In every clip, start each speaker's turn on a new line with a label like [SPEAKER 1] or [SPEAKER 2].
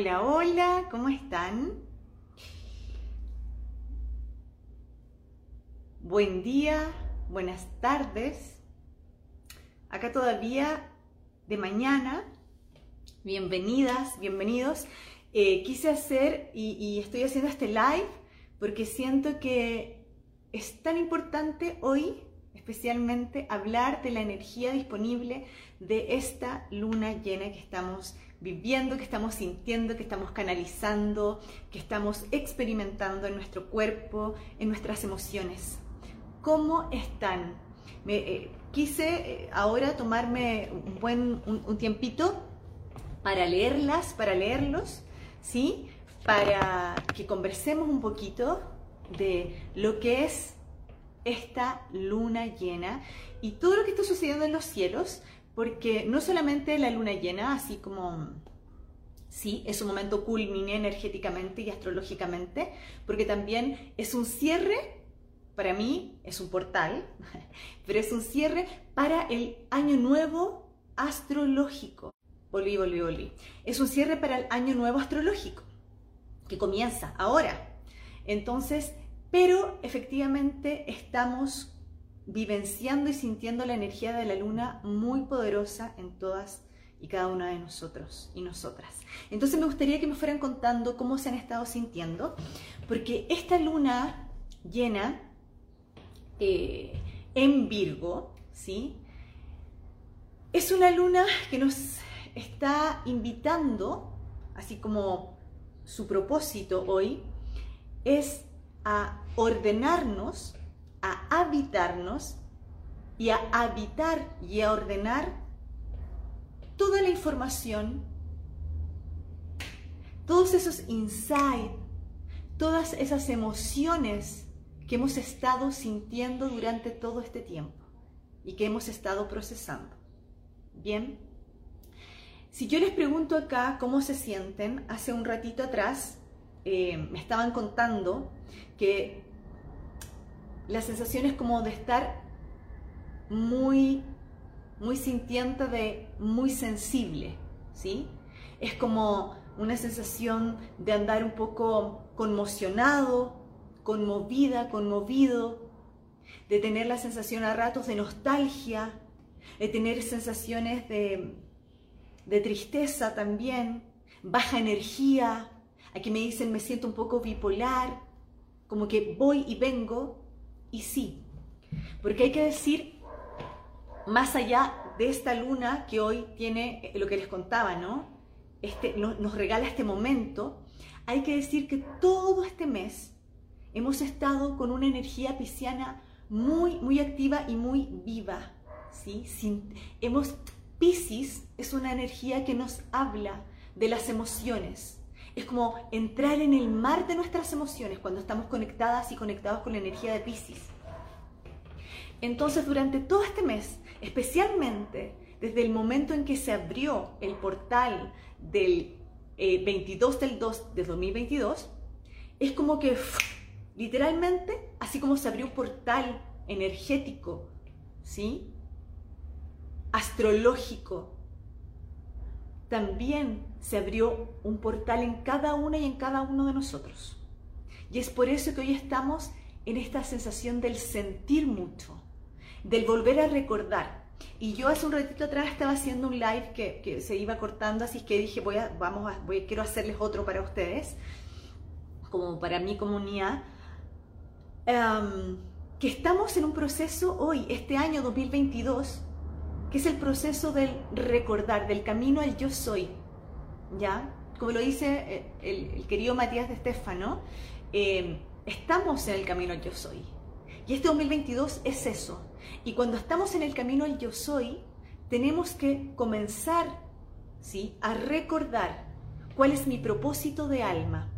[SPEAKER 1] Hola, hola, ¿cómo están? Buen día, buenas tardes. Acá todavía de mañana. Bienvenidas, bienvenidos. Eh, quise hacer y, y estoy haciendo este live porque siento que es tan importante hoy, especialmente, hablar de la energía disponible de esta luna llena que estamos viviendo, que estamos sintiendo, que estamos canalizando, que estamos experimentando en nuestro cuerpo, en nuestras emociones. ¿Cómo están? Me, eh, quise eh, ahora tomarme un buen un, tiempito para leerlas, para leerlos, ¿sí? Para que conversemos un poquito de lo que es esta luna llena y todo lo que está sucediendo en los cielos, porque no solamente la luna llena, así como sí, es un momento culmine energéticamente y astrológicamente, porque también es un cierre, para mí es un portal, pero es un cierre para el año nuevo astrológico. Volví, volví, volví. Es un cierre para el año nuevo astrológico, que comienza ahora. Entonces, pero efectivamente estamos vivenciando y sintiendo la energía de la luna muy poderosa en todas y cada una de nosotros y nosotras. Entonces me gustaría que me fueran contando cómo se han estado sintiendo, porque esta luna llena eh, en Virgo, ¿sí? Es una luna que nos está invitando, así como su propósito hoy, es a ordenarnos, a habitarnos y a habitar y a ordenar toda la información, todos esos insights, todas esas emociones que hemos estado sintiendo durante todo este tiempo y que hemos estado procesando. Bien, si yo les pregunto acá cómo se sienten, hace un ratito atrás eh, me estaban contando que la sensación es como de estar muy, muy sintiente, de muy sensible, ¿sí? Es como una sensación de andar un poco conmocionado, conmovida, conmovido, de tener la sensación a ratos de nostalgia, de tener sensaciones de, de tristeza también, baja energía, aquí me dicen me siento un poco bipolar, como que voy y vengo, y sí, porque hay que decir, más allá de esta luna que hoy tiene lo que les contaba, ¿no? Este, nos regala este momento, hay que decir que todo este mes hemos estado con una energía pisciana muy, muy activa y muy viva. ¿sí? Sin, hemos, Piscis es una energía que nos habla de las emociones, es como entrar en el mar de nuestras emociones cuando estamos conectadas y conectados con la energía de Pisces. Entonces, durante todo este mes, especialmente desde el momento en que se abrió el portal del 22 eh, del 2 de 2022, es como que literalmente, así como se abrió un portal energético, ¿sí? Astrológico, también se abrió un portal en cada una y en cada uno de nosotros. Y es por eso que hoy estamos en esta sensación del sentir mucho, del volver a recordar. Y yo hace un ratito atrás estaba haciendo un live que, se iba cortando, así que dije, voy a, vamos a, voy, quiero hacerles otro para ustedes, como para mi comunidad, em, que estamos en un proceso hoy, este año 2022, que es el proceso del recordar, del camino al yo soy, ¿ya? Como lo dice eh, el, querido Matías de Estefano, eh, estamos en el camino al yo soy. Y este 2022 es eso. Y cuando estamos en el camino al yo soy, tenemos que comenzar ¿sí? a recordar cuál es mi propósito de alma,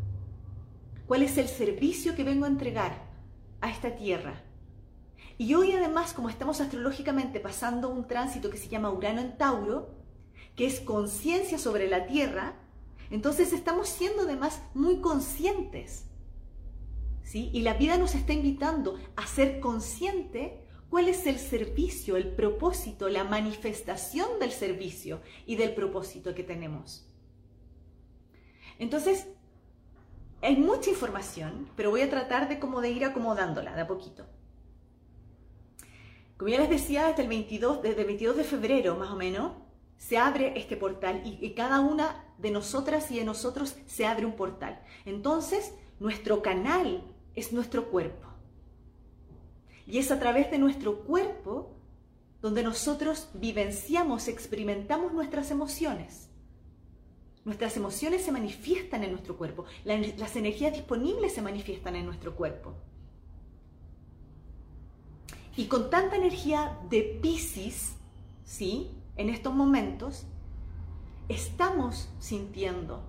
[SPEAKER 1] cuál es el servicio que vengo a entregar a esta tierra y hoy además, como estamos astrológicamente pasando un tránsito que se llama Urano en Tauro, que es conciencia sobre la Tierra, entonces estamos siendo además muy conscientes. ¿sí? Y la vida nos está invitando a ser consciente cuál es el servicio, el propósito, la manifestación del servicio y del propósito que tenemos. Entonces, hay mucha información, pero voy a tratar de como de ir acomodándola de a poquito. Como ya les decía, desde el 22, desde el 22 de febrero más o menos, se abre este portal y, cada una de nosotras y de nosotros se abre un portal. Entonces, nuestro canal es nuestro cuerpo. Y es a través de nuestro cuerpo donde nosotros vivenciamos, experimentamos nuestras emociones. Nuestras emociones se manifiestan en nuestro cuerpo, las energías disponibles se manifiestan en nuestro cuerpo. Y con tanta energía de Pisces, ¿sí? En estos momentos, estamos sintiendo.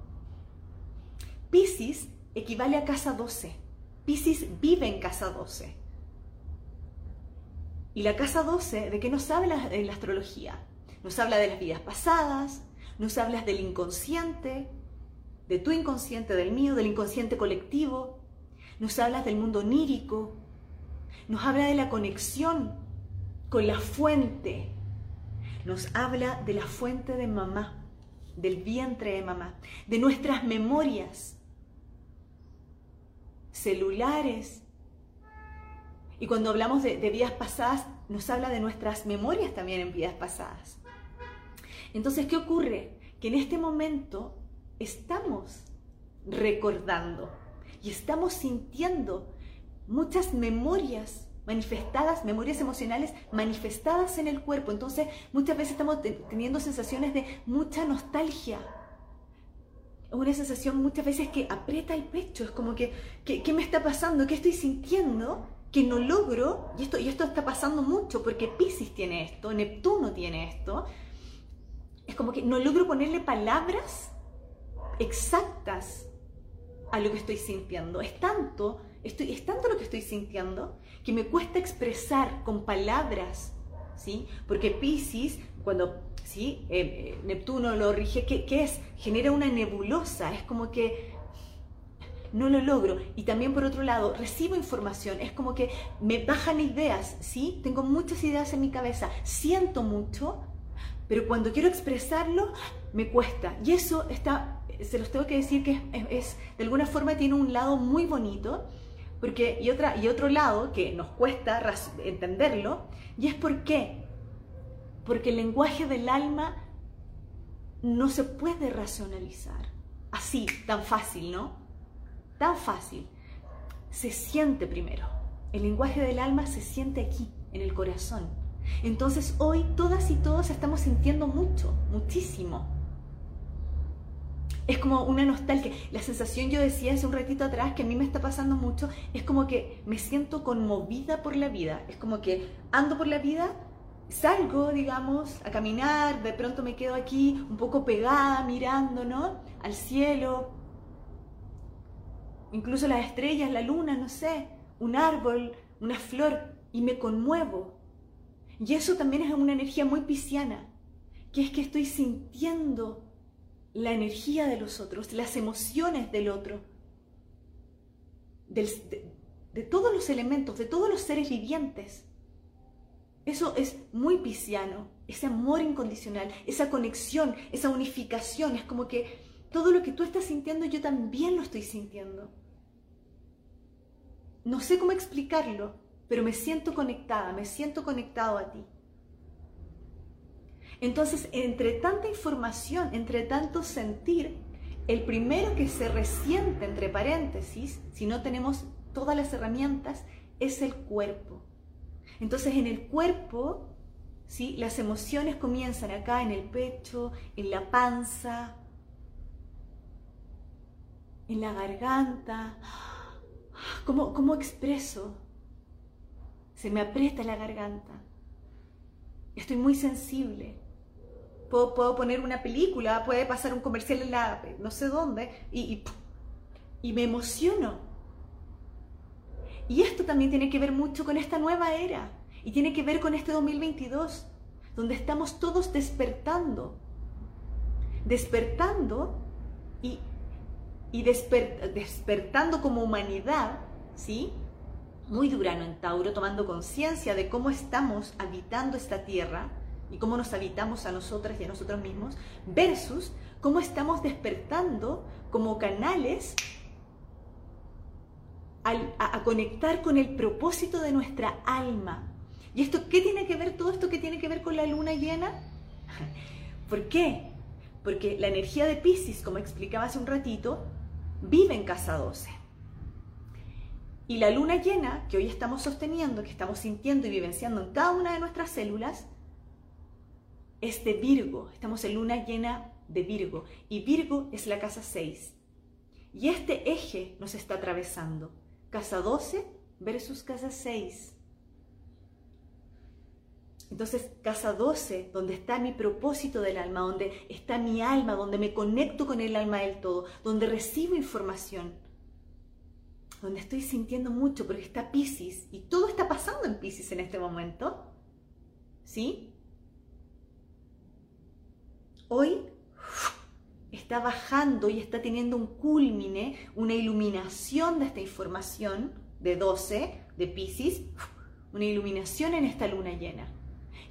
[SPEAKER 1] Pisces equivale a casa 12. Pisces vive en casa 12. Y la casa 12, ¿de qué nos habla en la astrología? Nos habla de las vidas pasadas, nos habla del inconsciente, de tu inconsciente, del mío, del inconsciente colectivo, nos habla del mundo onírico, nos habla de la conexión con la fuente, nos habla de la fuente de mamá, del vientre de mamá, de nuestras memorias celulares, y cuando hablamos de, vidas pasadas, nos habla de nuestras memorias también en vidas pasadas. Entonces, ¿qué ocurre? Que en este momento estamos recordando y estamos sintiendo muchas memorias manifestadas, memorias emocionales manifestadas en el cuerpo. Entonces, muchas veces estamos teniendo sensaciones de mucha nostalgia. Una sensación muchas veces que aprieta el pecho, es como que, ¿qué me está pasando? ¿Qué estoy sintiendo? que no logro, y esto, y esto está pasando mucho porque Pisces tiene esto, Neptuno tiene esto, es como que no logro ponerle palabras exactas a lo que estoy sintiendo. Es tanto, estoy, es tanto lo que estoy sintiendo que me cuesta expresar con palabras, ¿sí? Porque Pisces, cuando ¿sí? Eh, eh, Neptuno lo rige, ¿qué, ¿qué es? Genera una nebulosa, es como que no lo logro. Y también por otro lado, recibo información, es como que me bajan ideas, ¿sí? Tengo muchas ideas en mi cabeza, siento mucho, pero cuando quiero expresarlo, me cuesta. Y eso está, se los tengo que decir que es, de alguna forma tiene un lado muy bonito, porque, y, otra, y otro lado que nos cuesta entenderlo, y es por qué. Porque el lenguaje del alma no se puede racionalizar. Así, tan fácil, ¿no? tan fácil. Se siente primero. El lenguaje del alma se siente aquí, en el corazón. Entonces hoy todas y todos estamos sintiendo mucho, muchísimo. Es como una nostalgia. La sensación, yo decía hace un ratito atrás, que a mí me está pasando mucho, es como que me siento conmovida por la vida. Es como que ando por la vida, salgo, digamos, a caminar, de pronto me quedo aquí un poco pegada, mirando, ¿no? Al cielo, incluso las estrellas, la luna, no sé, un árbol, una flor, y me conmuevo. Y eso también es una energía muy pisciana, que es que estoy sintiendo la energía de los otros, las emociones del otro, de, de todos los elementos, de todos los seres vivientes. Eso es muy pisciano, ese amor incondicional, esa conexión, esa unificación, es como que todo lo que tú estás sintiendo yo también lo estoy sintiendo. No sé cómo explicarlo, pero me siento conectada, me siento conectado a ti. Entonces, entre tanta información, entre tanto sentir, el primero que se resiente, entre paréntesis, si no tenemos todas las herramientas, es el cuerpo. Entonces, en el cuerpo, ¿sí? las emociones comienzan acá en el pecho, en la panza, en la garganta. ¿Cómo, expreso? Se me aprieta la garganta. Estoy muy sensible. Puedo, poner una película, puede pasar un comercial en la no sé dónde y, y me emociono. Y esto también tiene que ver mucho con esta nueva era y tiene que ver con este 2022, donde estamos todos despertando. Despertando y y despertando como humanidad, ¿sí? Muy Durano en Tauro, tomando conciencia de cómo estamos habitando esta tierra y cómo nos habitamos a nosotras y a nosotros mismos, versus cómo estamos despertando como canales a, conectar con el propósito de nuestra alma. ¿Y esto qué tiene que ver todo esto que tiene que ver con la luna llena? ¿Por qué? Porque la energía de Pisces, como explicaba hace un ratito, vive en casa 12. Y la luna llena que hoy estamos sosteniendo, que estamos sintiendo y vivenciando en cada una de nuestras células, es de Virgo. Estamos en luna llena de Virgo. Y Virgo es la casa 6. Y este eje nos está atravesando. Casa 12 versus casa 6. Entonces, casa 12, donde está mi propósito del alma, donde está mi alma, donde me conecto con el alma del todo, donde recibo información, donde estoy sintiendo mucho porque está Pisces y todo está pasando en Pisces en este momento. ¿Sí? Hoy está bajando y está teniendo un culmine, una iluminación de esta información de 12, de Pisces, una iluminación en esta luna llena.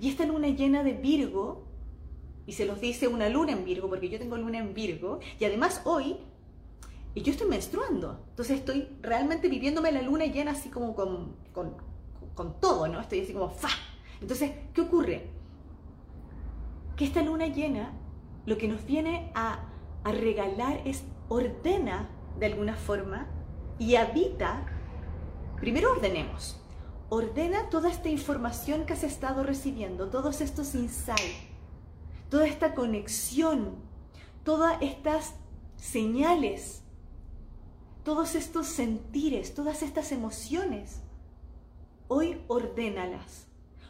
[SPEAKER 1] Y esta luna llena de Virgo, y se los dice una luna en Virgo, porque yo tengo luna en Virgo, y además hoy, y yo estoy menstruando, entonces estoy realmente viviéndome la luna llena así como con, con, todo, ¿no? Estoy así como ¡fa! Entonces, ¿qué ocurre? Que esta luna llena lo que nos viene a a regalar es ordena de alguna forma y habita, primero ordenemos, ordena toda esta información que has estado recibiendo, todos estos insights, toda esta conexión, todas estas señales, todos estos sentires, todas estas emociones. Hoy ordénalas.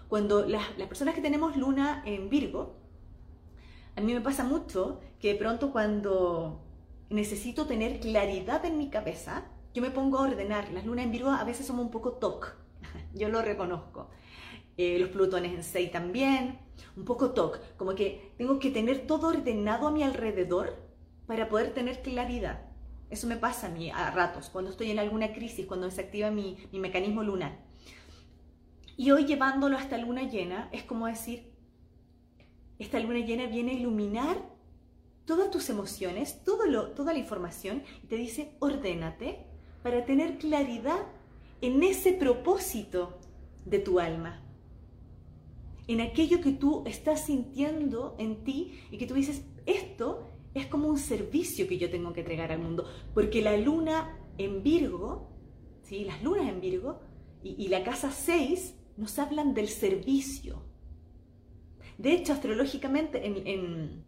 [SPEAKER 1] Cuando las, las personas que tenemos luna en Virgo, a mí me pasa mucho que de pronto cuando necesito tener claridad en mi cabeza, yo me pongo a ordenar. Las lunas en Virgo a veces somos un poco toc, yo lo reconozco. Eh, los plutones en 6 también, un poco toc, como que tengo que tener todo ordenado a mi alrededor para poder tener claridad. Eso me pasa a mí a ratos, cuando estoy en alguna crisis, cuando se activa mi, mi mecanismo lunar. Y hoy llevándolo hasta luna llena, es como decir, esta luna llena viene a iluminar todas tus emociones, todo lo, toda la información y te dice, ordénate para tener claridad en ese propósito de tu alma, en aquello que tú estás sintiendo en ti y que tú dices, esto es como un servicio que yo tengo que entregar al mundo, porque la luna en Virgo, ¿sí? las lunas en Virgo y, y la casa 6 nos hablan del servicio, de hecho, astrológicamente, en,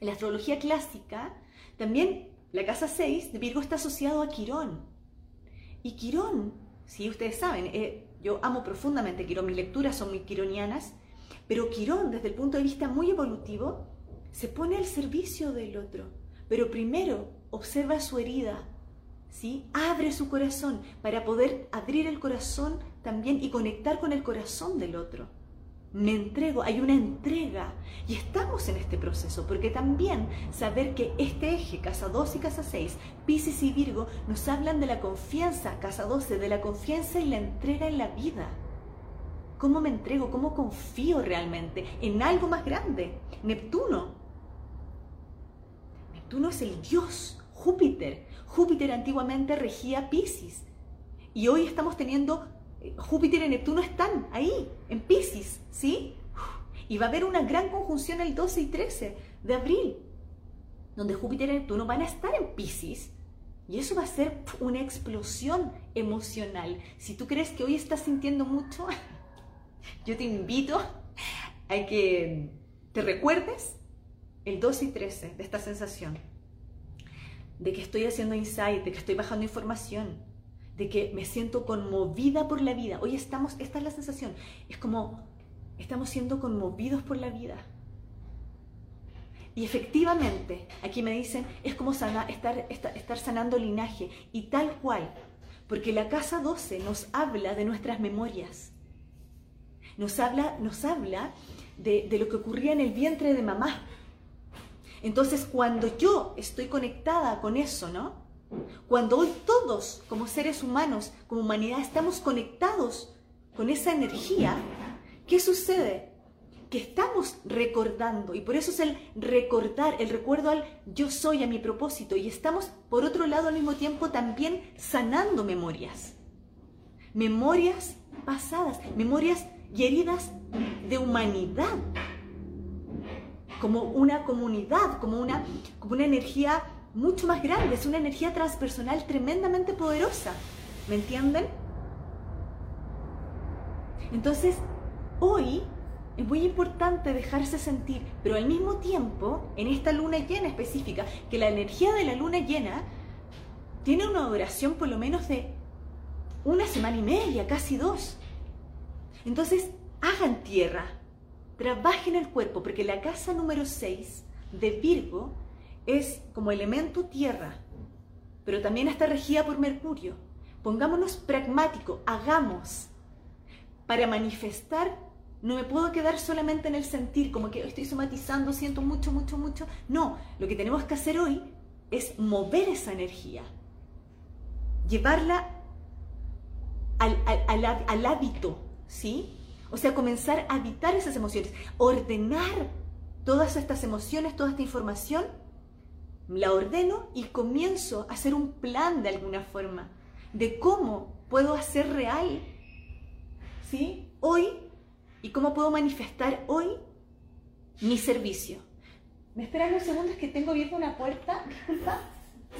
[SPEAKER 1] la astrología clásica, también la casa 6 de Virgo está asociado a Quirón. Y Quirón, si ustedes saben, eh, yo amo profundamente Quirón, mis lecturas son muy quironianas, pero Quirón, desde el punto de vista muy evolutivo, se pone al servicio del otro. Pero primero observa su herida, ¿sí? abre su corazón para poder abrir el corazón también y conectar con el corazón del otro me entrego, hay una entrega y estamos en este proceso porque también saber que este eje, casa 2 y casa 6, Pisces y Virgo, nos hablan de la confianza, casa 12, de la confianza y la entrega en la vida. ¿Cómo me entrego? ¿Cómo confío realmente en algo más grande? Neptuno. Neptuno es el dios, Júpiter. Júpiter antiguamente regía Pisces y hoy estamos teniendo Júpiter y Neptuno están ahí, en Pisces, ¿sí? Y va a haber una gran conjunción el 12 y 13 de abril, donde Júpiter y Neptuno van a estar en Pisces. Y eso va a ser una explosión emocional. Si tú crees que hoy estás sintiendo mucho, yo te invito a que te recuerdes el 12 y 13 de esta sensación, de que estoy haciendo insight, de que estoy bajando información, de que me siento conmovida por la vida. Hoy estamos, esta es la sensación, es como estamos siendo conmovidos por la vida. Y efectivamente, aquí me dicen, es como estar, estar, sanando linaje, y tal cual, porque la casa 12 nos habla de nuestras memorias, nos habla, nos habla de, de lo que ocurría en el vientre de mamá. Entonces, cuando yo estoy conectada con eso, ¿no? Cuando hoy todos, como seres humanos, como humanidad, estamos conectados con esa energía, ¿qué sucede? que estamos recordando y por eso es el recordar, el recuerdo al yo soy, a mi propósito y estamos por otro lado al mismo tiempo también sanando memorias. Memorias pasadas, memorias y heridas de humanidad, como una comunidad, como una, como una energía mucho más grande, es una energía transpersonal tremendamente poderosa. ¿Me entienden? Entonces, hoy es muy importante dejarse sentir, pero al mismo tiempo, en esta luna llena específica, que la energía de la luna llena tiene una duración por lo menos de una semana y media, casi dos. Entonces, hagan tierra, trabajen el cuerpo, porque la casa número 6 de Virgo es como elemento tierra, pero también está regida por Mercurio. Pongámonos pragmático, hagamos. Para manifestar, no me puedo quedar solamente en el sentir, como que estoy somatizando, siento mucho, mucho, mucho. No, lo que tenemos que hacer hoy es mover esa energía, llevarla al, al hábito, ¿sí? O sea, comenzar a habitar esas emociones, ordenar todas estas emociones, toda esta información la ordeno y comienzo a hacer un plan de alguna forma de cómo puedo hacer real, ¿sí? Hoy y cómo puedo manifestar hoy mi servicio. ¿Me esperan unos segundos que tengo abierta una puerta? Disculpa,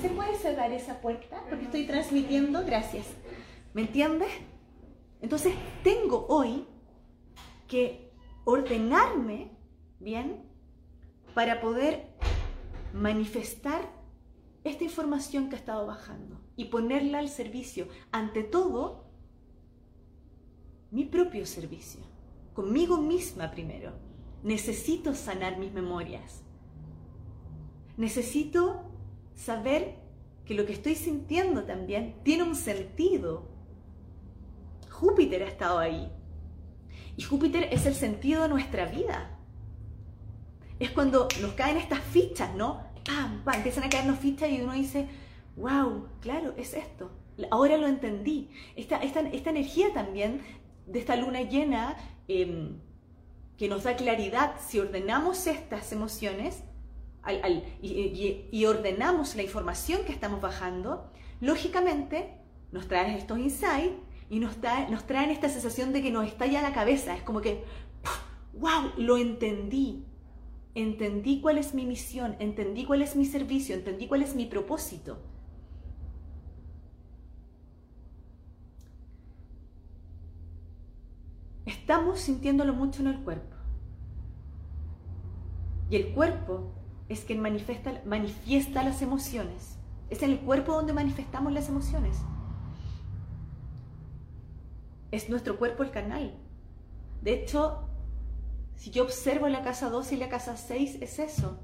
[SPEAKER 1] ¿se puede cerrar esa puerta? Porque estoy transmitiendo, gracias. ¿Me entiendes? Entonces, tengo hoy que ordenarme, ¿bien? Para poder manifestar esta información que ha estado bajando y ponerla al servicio, ante todo, mi propio servicio, conmigo misma primero. Necesito sanar mis memorias. Necesito saber que lo que estoy sintiendo también tiene un sentido. Júpiter ha estado ahí. Y Júpiter es el sentido de nuestra vida es cuando nos caen estas fichas, ¿no? ¡Pam! Empiezan a caernos fichas y uno dice, wow, claro, es esto. Ahora lo entendí. Esta, esta, esta energía también de esta luna llena em, que nos da claridad, si ordenamos estas emociones y, ordenamos la información que estamos bajando, lógicamente nos traen estos insights y nos, nos traen esta sensación de que nos estalla la cabeza. Es como que, wow, lo entendí entendí cuál es mi misión, entendí cuál es mi servicio, entendí cuál es mi propósito. Estamos sintiéndolo mucho en el cuerpo. Y el cuerpo es quien manifiesta, manifiesta las emociones. Es en el cuerpo donde manifestamos las emociones. Es nuestro cuerpo el canal. De hecho, si yo observo la casa 12 y la casa 6, es eso.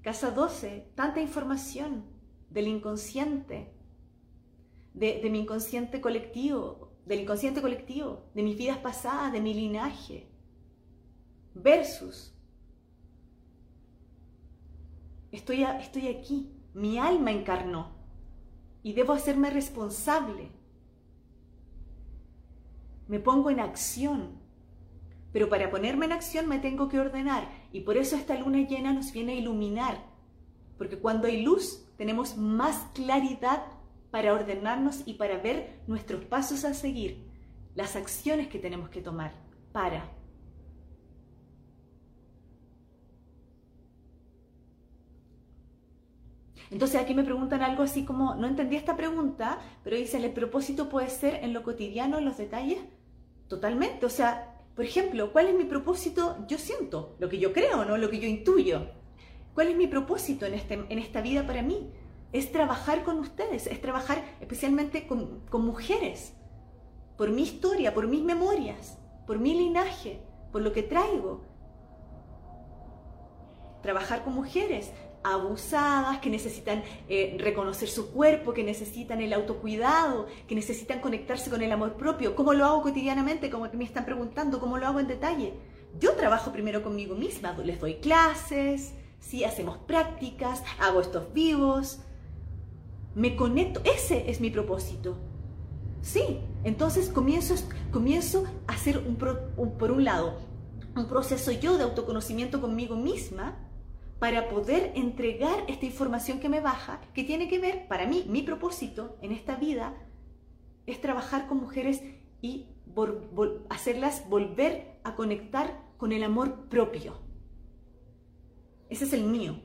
[SPEAKER 1] Casa 12, tanta información del inconsciente, de, mi inconsciente colectivo, del inconsciente colectivo, de mis vidas pasadas, de mi linaje, versus, estoy, estoy aquí, mi alma encarnó y debo hacerme responsable. Me pongo en acción pero para ponerme en acción me tengo que ordenar y por eso esta luna llena nos viene a iluminar. Porque cuando hay luz tenemos más claridad para ordenarnos y para ver nuestros pasos a seguir, las acciones que tenemos que tomar para. Entonces aquí me preguntan algo así como, no entendí esta pregunta, pero dicen, ¿el propósito puede ser en lo cotidiano, en los detalles? Totalmente, o sea, por ejemplo, ¿cuál es mi propósito? Yo siento, lo que yo creo, ¿no? Lo que yo intuyo. ¿Cuál es mi propósito en, este, en esta vida para mí? Es trabajar con ustedes, es trabajar especialmente con, con mujeres, por mi historia, por mis memorias, por mi linaje, por lo que traigo. Trabajar con mujeres, abusadas, que necesitan eh, reconocer su cuerpo, que necesitan el autocuidado, que necesitan conectarse con el amor propio. ¿Cómo lo hago cotidianamente? Como me están preguntando, ¿cómo lo hago en detalle? Yo trabajo primero conmigo misma, les doy clases, ¿sí? hacemos prácticas, hago estos vivos, me conecto, ese es mi propósito. Sí, entonces comienzo, comienzo a hacer un, por un lado un proceso yo de autoconocimiento conmigo misma para poder entregar esta información que me baja, que tiene que ver, para mí, mi propósito en esta vida es trabajar con mujeres y hacerlas volver a conectar con el amor propio. Ese es el mío.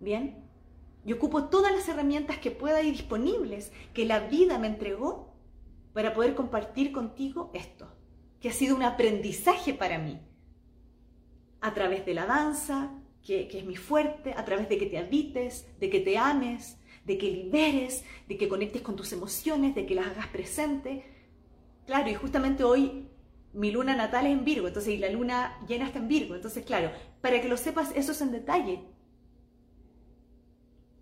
[SPEAKER 1] ¿Bien? Yo ocupo todas las herramientas que pueda y disponibles que la vida me entregó para poder compartir contigo esto, que ha sido un aprendizaje para mí. A través de la danza, que, es mi fuerte, a través de que te habites, de que te ames, de que liberes, de que conectes con tus emociones, de que las hagas presente. Claro, y justamente hoy mi luna natal es en Virgo, entonces y la luna llena está en Virgo, entonces claro, para que lo sepas eso es en detalle.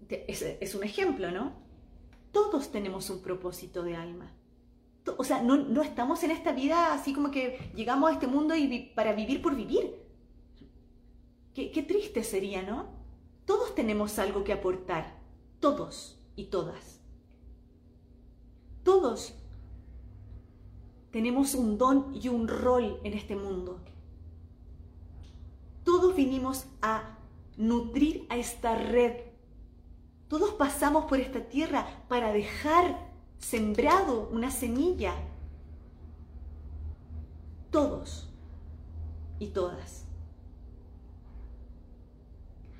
[SPEAKER 1] Es, es un ejemplo, ¿no? Todos tenemos un propósito de alma. O sea, no, no, estamos en esta vida así como que llegamos a este mundo y para vivir por vivir. Qué, triste sería, ¿no? Todos tenemos algo que aportar todos y todas. Todos tenemos un don y un rol en este mundo. Todos vinimos a nutrir a esta red. Todos pasamos por esta tierra para dejar sembrado una semilla. Todos y todas.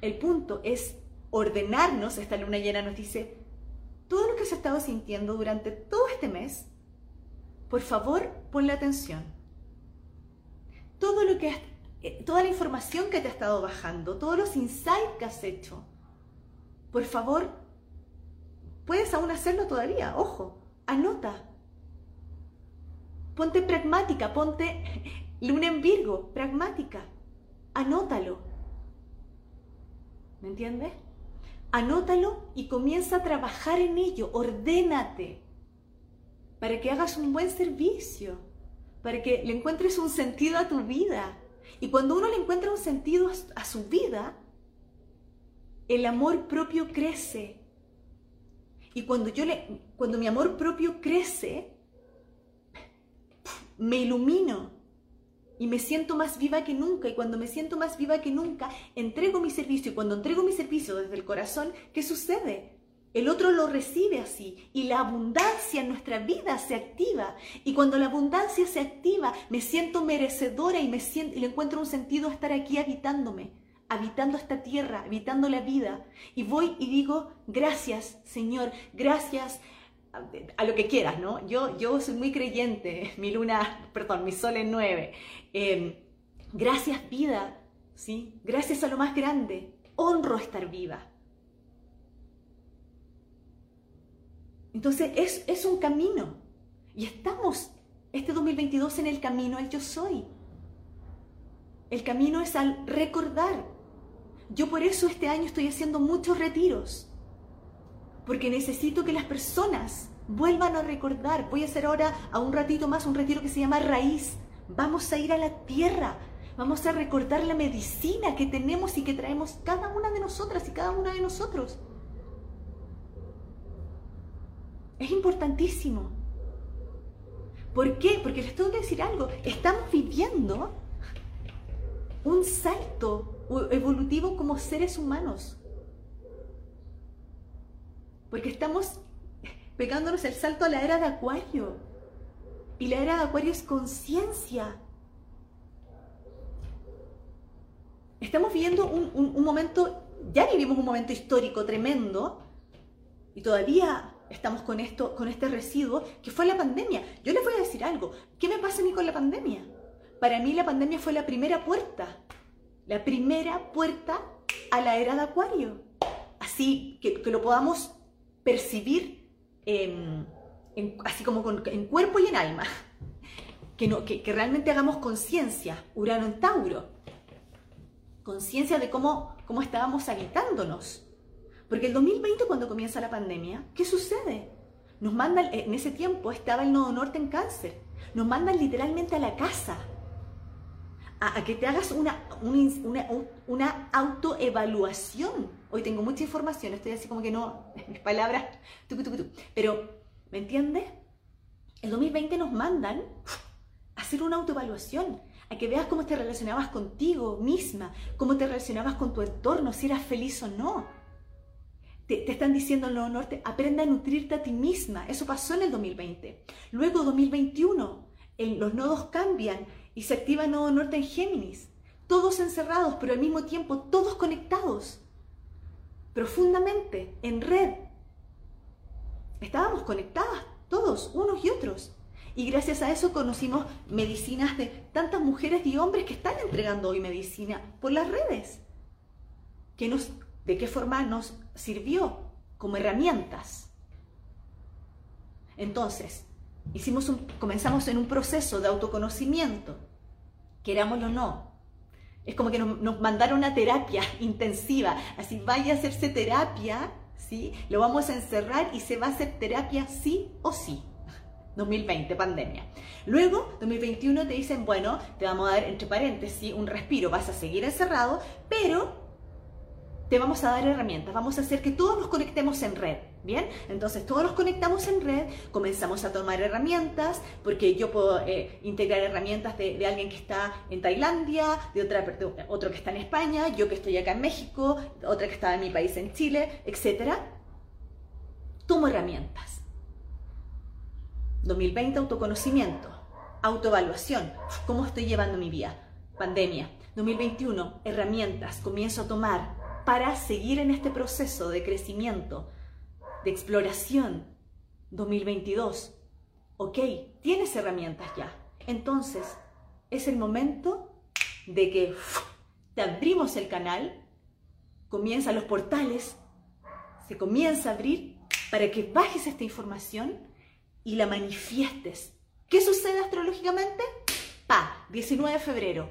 [SPEAKER 1] El punto es ordenarnos, esta luna llena nos dice, todo lo que se ha estado sintiendo durante todo este mes, por favor, ponle atención. Todo lo que eh, toda la información que te ha estado bajando, todos los insights que has hecho, por favor, puedes aún hacerlo todavía, ojo, anota. Ponte pragmática, ponte luna en Virgo, pragmática, anótalo. ¿Me entiendes? anótalo y comienza a trabajar en ello, ordénate, para que hagas un buen servicio, para que le encuentres un sentido a tu vida. Y cuando uno le encuentra un sentido a su vida, el amor propio crece. Y cuando yo le cuando mi amor propio crece, me ilumino, y me siento más viva que nunca. Y cuando me siento más viva que nunca, entrego mi servicio. Y cuando entrego mi servicio desde el corazón, ¿qué sucede? El otro lo recibe así y la abundancia en nuestra vida se activa. Y cuando la abundancia se activa, me siento merecedora y, me siento, y le encuentro un sentido a estar aquí habitándome, habitando esta tierra, habitando la vida. Y voy y digo, gracias Señor, gracias a lo que quieras, ¿no? Yo, yo soy muy creyente, mi luna, perdón, mi sol en nueve. Em, gracias vida, ¿sí? Gracias a lo más grande. Honro estar viva. Entonces es, es un camino. Y estamos este 2022 en el camino al yo soy. El camino es al recordar. Yo por eso este año estoy haciendo muchos retiros porque necesito que las personas vuelvan a recordar. Voy a hacer ahora a un ratito más un retiro que se llama Raíz. Vamos a ir a la tierra. Vamos a recordar la medicina que tenemos y que traemos cada una de nosotras y cada una de nosotros. Es importantísimo. ¿Por qué? Porque les tengo que decir algo. Estamos viviendo un salto evolutivo como seres humanos porque estamos pegándonos el salto a la era de Acuario. Y la era de Acuario es conciencia. Estamos viviendo un, momento, ya vivimos un momento histórico tremendo y todavía estamos con esto, con este residuo que fue la pandemia. Yo les voy a decir algo. ¿Qué me pasa a mí con la pandemia? Para mí la pandemia fue la primera puerta, la primera puerta a la era de Acuario. Así que, que lo podamos percibir así como en cuerpo y en alma. Que, no, que, realmente hagamos conciencia, Urano en Tauro. Conciencia de cómo, cómo estábamos habitándonos. Porque el 2020, cuando comienza la pandemia, ¿qué sucede? Nos mandan, en ese tiempo estaba el nodo norte en cáncer, nos mandan literalmente a la casa, a, que te hagas una, una, una autoevaluación Hoy tengo mucha información, estoy así como que no, mis palabras, pero, ¿me entiendes? El 2020 nos mandan a hacer una autoevaluación, a que veas cómo te relacionabas contigo misma, cómo te relacionabas con tu entorno, si eras feliz o no. Te, están diciendo en el Norte, aprenda a nutrirte a ti misma. Eso pasó en el 2020. Luego, 2021, los nodos cambian y se activa el nodo norte en Géminis. Todos encerrados, pero al mismo tiempo todos conectados. Profundamente, en red. Estábamos conectadas todos, unos y otros. Y gracias a eso conocimos medicinas de tantas mujeres y hombres que están entregando hoy medicina por las redes. Que nos, ¿De qué forma nos sirvió? Como herramientas. Entonces, hicimos comenzamos en un proceso de autoconocimiento, querámoslo o no. Es como que nos, nos mandaron una terapia intensiva, así vaya a hacerse terapia, ¿sí? Lo vamos a encerrar y se va a hacer terapia sí o sí. 2020, pandemia. Luego, 2021 te dicen, bueno, te vamos a dar, entre paréntesis, un respiro, vas a seguir encerrado, pero te vamos a dar herramientas, vamos a hacer que todos nos conectemos en red, ¿bien? Entonces todos nos conectamos en red, comenzamos a tomar herramientas, porque yo puedo eh, integrar herramientas de, alguien que está en Tailandia, de, otra, otro que está en España, yo que estoy acá en México, otra que está en mi país en Chile, etc. Tomo herramientas. 2020, autoconocimiento, autoevaluación, cómo estoy llevando mi vida, pandemia. 2021, herramientas, comienzo a tomar para seguir en este proceso de crecimiento, de exploración. 2022, ok, tienes herramientas ya. Entonces, es el momento de que te abrimos el canal, comienzan los portales, se comienza a abrir para que bajes esta información y la manifiestes. ¿Qué sucede astrológicamente? Pa, 19 de febrero,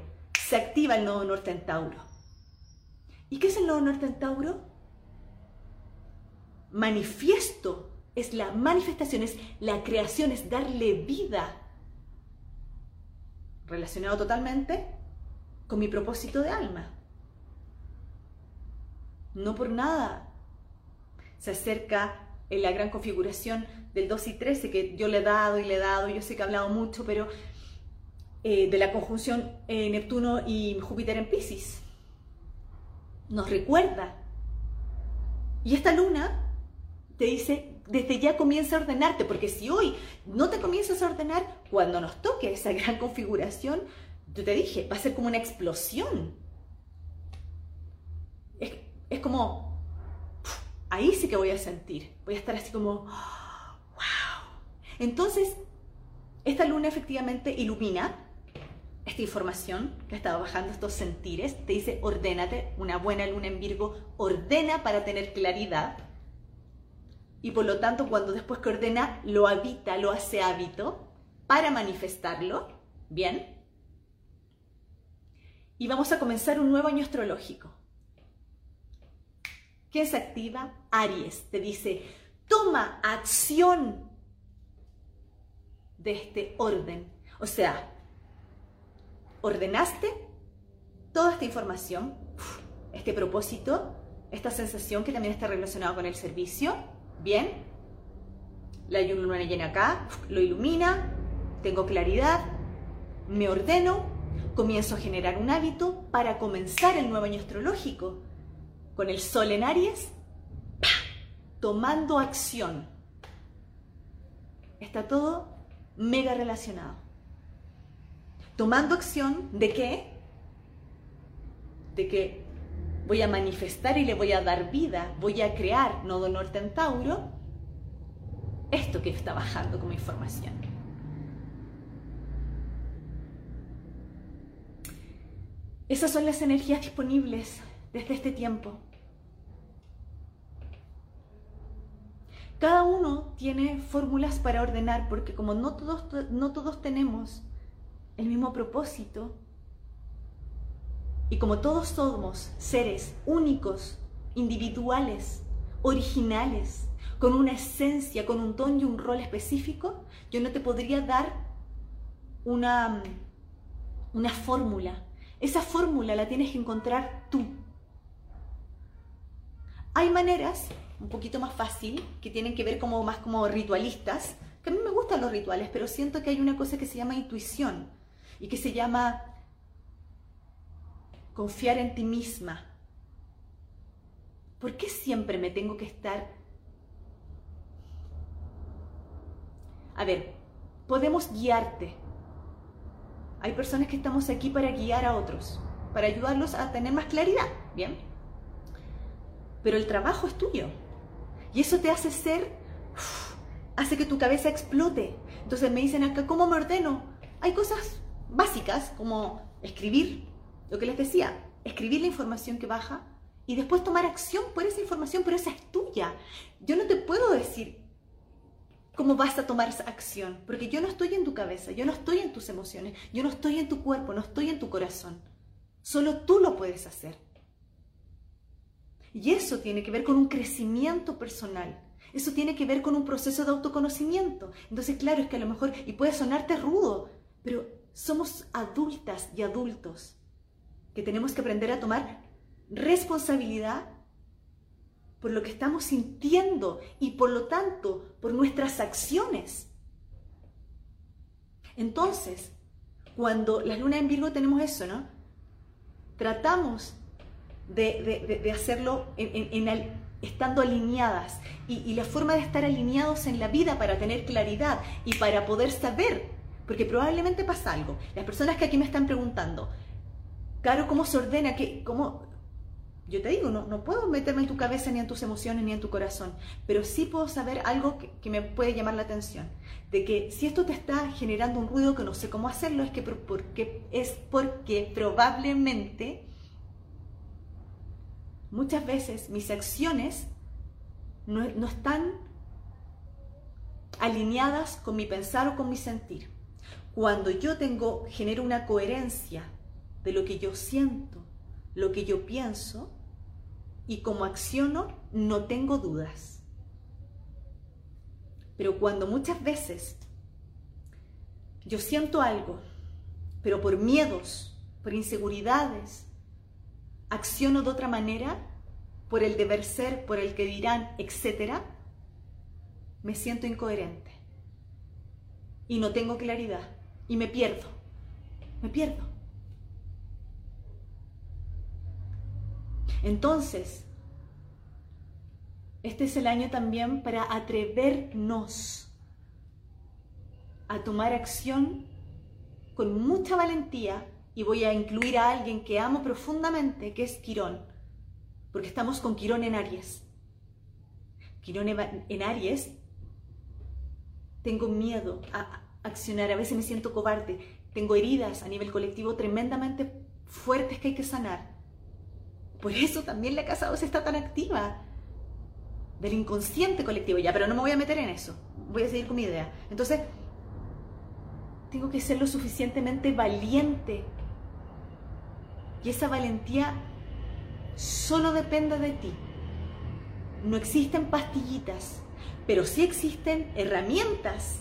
[SPEAKER 1] se activa el nodo norte en Tauro. ¿Y qué es el nodo norte en Tauro? Manifiesto, es la manifestación, es la creación, es darle vida. Relacionado totalmente con mi propósito de alma. No por nada se acerca en la gran configuración del 2 y 13 que yo le he dado y le he dado, yo sé que he hablado mucho, pero eh, de la conjunción eh, Neptuno y Júpiter en Pisces. Nos recuerda. Y esta luna te dice, desde ya comienza a ordenarte, porque si hoy no te comienzas a ordenar, cuando nos toque esa gran configuración, yo te dije, va a ser como una explosión. Es, es como, ahí sí que voy a sentir, voy a estar así como, entonces, esta luna efectivamente ilumina esta información que ha bajando, estos sentires, te dice, ordénate, una buena luna en Virgo, ordena para tener claridad. Y por lo tanto, cuando después que ordena, lo habita, lo hace hábito para manifestarlo. Bien. Y vamos a comenzar un nuevo año astrológico. ¿Quién se activa? Aries. Te dice, toma acción de este orden. O sea, ordenaste toda esta información, este propósito, esta sensación que también está relacionado con el servicio. Bien, la luna llena acá, lo ilumina, tengo claridad, me ordeno, comienzo a generar un hábito para comenzar el nuevo año astrológico con el sol en Aries, tomando acción. Está todo mega relacionado. Tomando acción de qué? De que voy a manifestar y le voy a dar vida, voy a crear nodo norte en Tauro, esto que está bajando como información. Esas son las energías disponibles desde este tiempo. Cada uno tiene fórmulas para ordenar porque como no todos, no todos tenemos el mismo propósito y como todos somos seres únicos, individuales, originales, con una esencia, con un tono y un rol específico, yo no te podría dar una, una fórmula. Esa fórmula la tienes que encontrar tú. Hay maneras un poquito más fácil, que tienen que ver como más como ritualistas, que a mí me gustan los rituales, pero siento que hay una cosa que se llama intuición y que se llama confiar en ti misma. ¿Por qué siempre me tengo que estar... A ver, podemos guiarte. Hay personas que estamos aquí para guiar a otros, para ayudarlos a tener más claridad, ¿bien? Pero el trabajo es tuyo. Y eso te hace ser, hace que tu cabeza explote. Entonces me dicen acá, ¿cómo me ordeno? Hay cosas básicas como escribir, lo que les decía, escribir la información que baja y después tomar acción por esa información, pero esa es tuya. Yo no te puedo decir cómo vas a tomar esa acción, porque yo no estoy en tu cabeza, yo no estoy en tus emociones, yo no estoy en tu cuerpo, no estoy en tu corazón. Solo tú lo puedes hacer. Y eso tiene que ver con un crecimiento personal. Eso tiene que ver con un proceso de autoconocimiento. Entonces, claro, es que a lo mejor, y puede sonarte rudo, pero somos adultas y adultos que tenemos que aprender a tomar responsabilidad por lo que estamos sintiendo y por lo tanto por nuestras acciones. Entonces, cuando las lunas en Virgo tenemos eso, ¿no? Tratamos de, hacerlo estando alineadas y, y la forma de estar alineados en la vida para tener claridad y para poder saber, porque probablemente pasa algo. Las personas que aquí me están preguntando, Claro, ¿cómo se ordena? ¿Qué, cómo, yo te digo, no, no puedo meterme en tu cabeza ni en tus emociones ni en tu corazón, pero sí puedo saber algo que, me puede llamar la atención, de que si esto te está generando un ruido que no sé cómo hacerlo, es, que porque, es porque probablemente muchas veces mis acciones no, no están alineadas con mi pensar o con mi sentir. Cuando yo tengo, genero una coherencia de lo que yo siento, lo que yo pienso, y como acciono no tengo dudas. Pero cuando muchas veces yo siento algo, pero por miedos, por inseguridades, acciono de otra manera, por el deber ser, por el que dirán, etc., me siento incoherente. Y no tengo claridad. Y me pierdo. Me pierdo. Entonces, este es el año también para atrevernos a tomar acción con mucha valentía y voy a incluir a alguien que amo profundamente, que es Quirón, porque estamos con Quirón en Aries. Quirón en Aries, tengo miedo a accionar, a veces me siento cobarde, tengo heridas a nivel colectivo tremendamente fuertes que hay que sanar. Por eso también la casa 2 está tan activa. Del inconsciente colectivo, ya, pero no me voy a meter en eso. Voy a seguir con mi idea. Entonces, tengo que ser lo suficientemente valiente. Y esa valentía solo depende de ti. No existen pastillitas, pero sí existen herramientas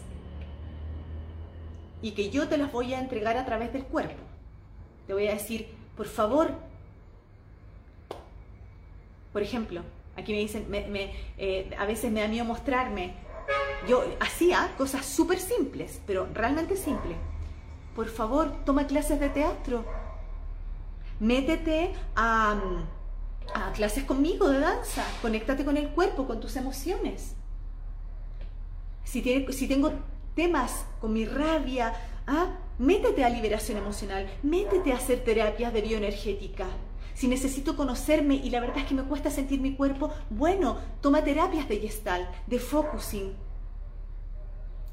[SPEAKER 1] y que yo te las voy a entregar a través del cuerpo. Te voy a decir, por favor, por ejemplo, aquí me dicen, eh, a veces me da miedo mostrarme. Yo hacía cosas súper simples, pero realmente simples. Por favor, toma clases de teatro. Métete a, clases conmigo de danza. Conéctate con el cuerpo, con tus emociones. Si, si tengo temas con mi rabia, ¿ah? métete a liberación emocional. Métete a hacer terapias de bioenergética si necesito conocerme y la verdad es que me cuesta sentir mi cuerpo, bueno, toma terapias de gestal, de focusing.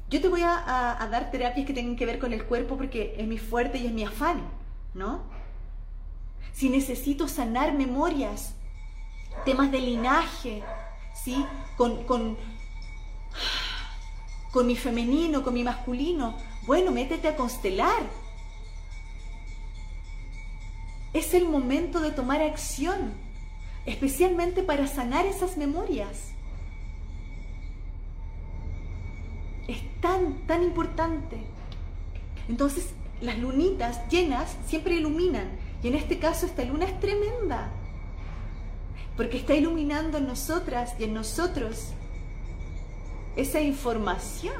[SPEAKER 1] Yo te voy a, dar terapias que tengan que ver con el cuerpo porque es mi fuerte y es mi afán, ¿no? Si necesito sanar memorias, temas de linaje, ¿sí? Con, con, con mi femenino, con mi masculino, bueno, métete a constelar, es el momento de tomar acción, especialmente para sanar esas memorias. Es tan, tan importante. Entonces, las lunitas llenas siempre iluminan. Y en este caso esta luna es tremenda. Porque está iluminando en nosotras y en nosotros esa información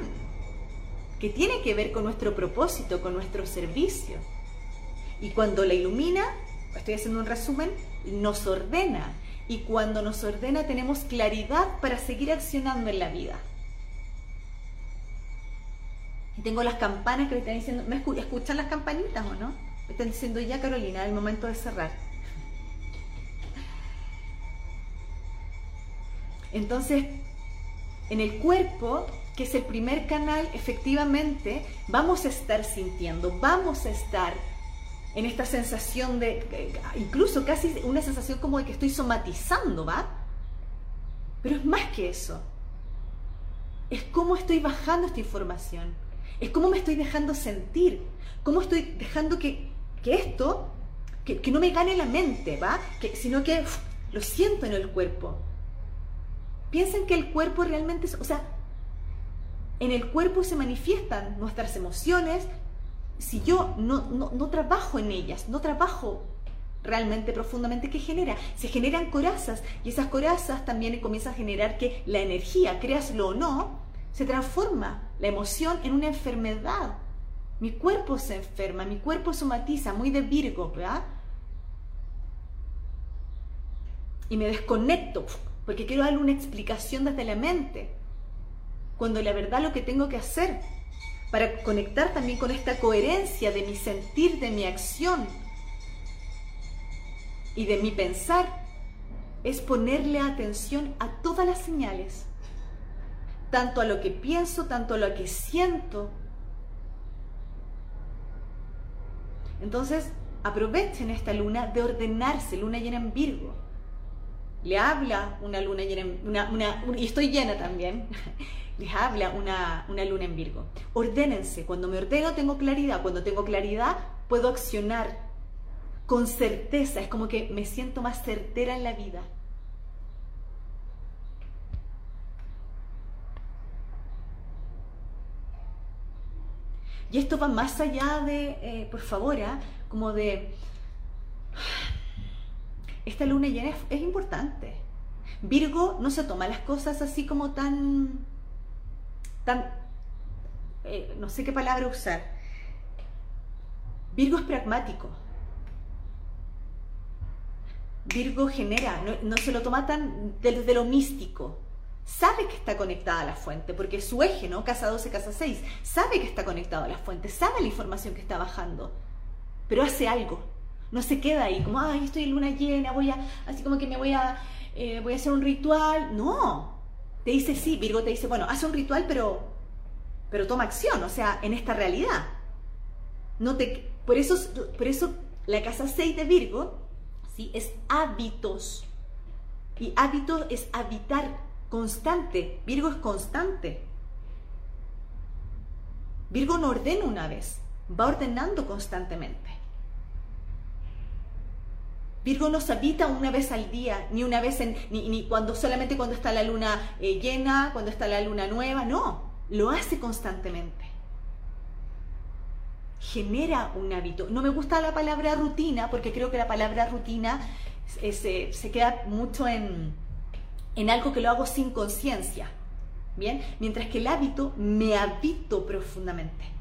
[SPEAKER 1] que tiene que ver con nuestro propósito, con nuestro servicio. Y cuando la ilumina, estoy haciendo un resumen, nos ordena. Y cuando nos ordena tenemos claridad para seguir accionando en la vida. Y tengo las campanas que me están diciendo, ¿me escuchan las campanitas o no? Me están diciendo ya Carolina, el momento de cerrar. Entonces, en el cuerpo, que es el primer canal, efectivamente, vamos a estar sintiendo, vamos a estar en esta sensación de, incluso casi una sensación como de que estoy somatizando, ¿va? Pero es más que eso. Es cómo estoy bajando esta información. Es cómo me estoy dejando sentir. Cómo estoy dejando que, esto, que, no me gane la mente, ¿va? Que, sino que lo siento en el cuerpo. Piensen que el cuerpo realmente, o sea, en el cuerpo se manifiestan nuestras emociones, si yo no, trabajo en ellas, no trabajo realmente profundamente, ¿qué genera? Se generan corazas y esas corazas también comienzan a generar que la energía, créaslo o no, se transforma la emoción en una enfermedad. Mi cuerpo se enferma, mi cuerpo somatiza, muy de Virgo, ¿verdad? Y me desconecto porque quiero darle una explicación desde la mente. Cuando la verdad lo que tengo que hacer para conectar también con esta coherencia de mi sentir, de mi acción y de mi pensar, es ponerle atención a todas las señales, tanto a lo que pienso, tanto a lo que siento. Entonces, aprovechen esta luna de ordenarse, luna llena en Virgo. Le habla una luna llena, y estoy llena también, les habla una, una luna en Virgo. Ordénense, cuando me ordeno tengo claridad, cuando tengo claridad puedo accionar con certeza, es como que me siento más certera en la vida. Y esto va más allá de, eh, por favor, ¿ah? como de... Esta luna llena es importante. Virgo no se toma las cosas así como tan tan, eh, no sé qué palabra usar. Virgo es pragmático. Virgo genera, no, se lo toma tan desde lo místico. Sabe que está conectada a la fuente, porque su eje, ¿no? Casa 12, casa 6. Sabe que está conectado a la fuente, sabe la información que está bajando, pero hace algo. No se queda ahí como, ay, estoy en luna llena, voy a, así como que me voy a, eh, voy a hacer un ritual. No, te dice sí, Virgo te dice, bueno, haz un ritual, pero, pero toma acción, o sea, en esta realidad. No te, por, eso, por eso la casa 6 de Virgo ¿sí? es hábitos. Y hábito es habitar constante. Virgo es constante. Virgo no ordena una vez, va ordenando constantemente. Virgo no habita una vez al día, ni una vez en, ni, cuando solamente cuando está la luna eh, llena, cuando está la luna nueva, no, lo hace constantemente. Genera un hábito. No me gusta la palabra rutina porque creo que la palabra rutina se, se queda mucho en, en algo que lo hago sin conciencia. Bien, mientras que el hábito me habito profundamente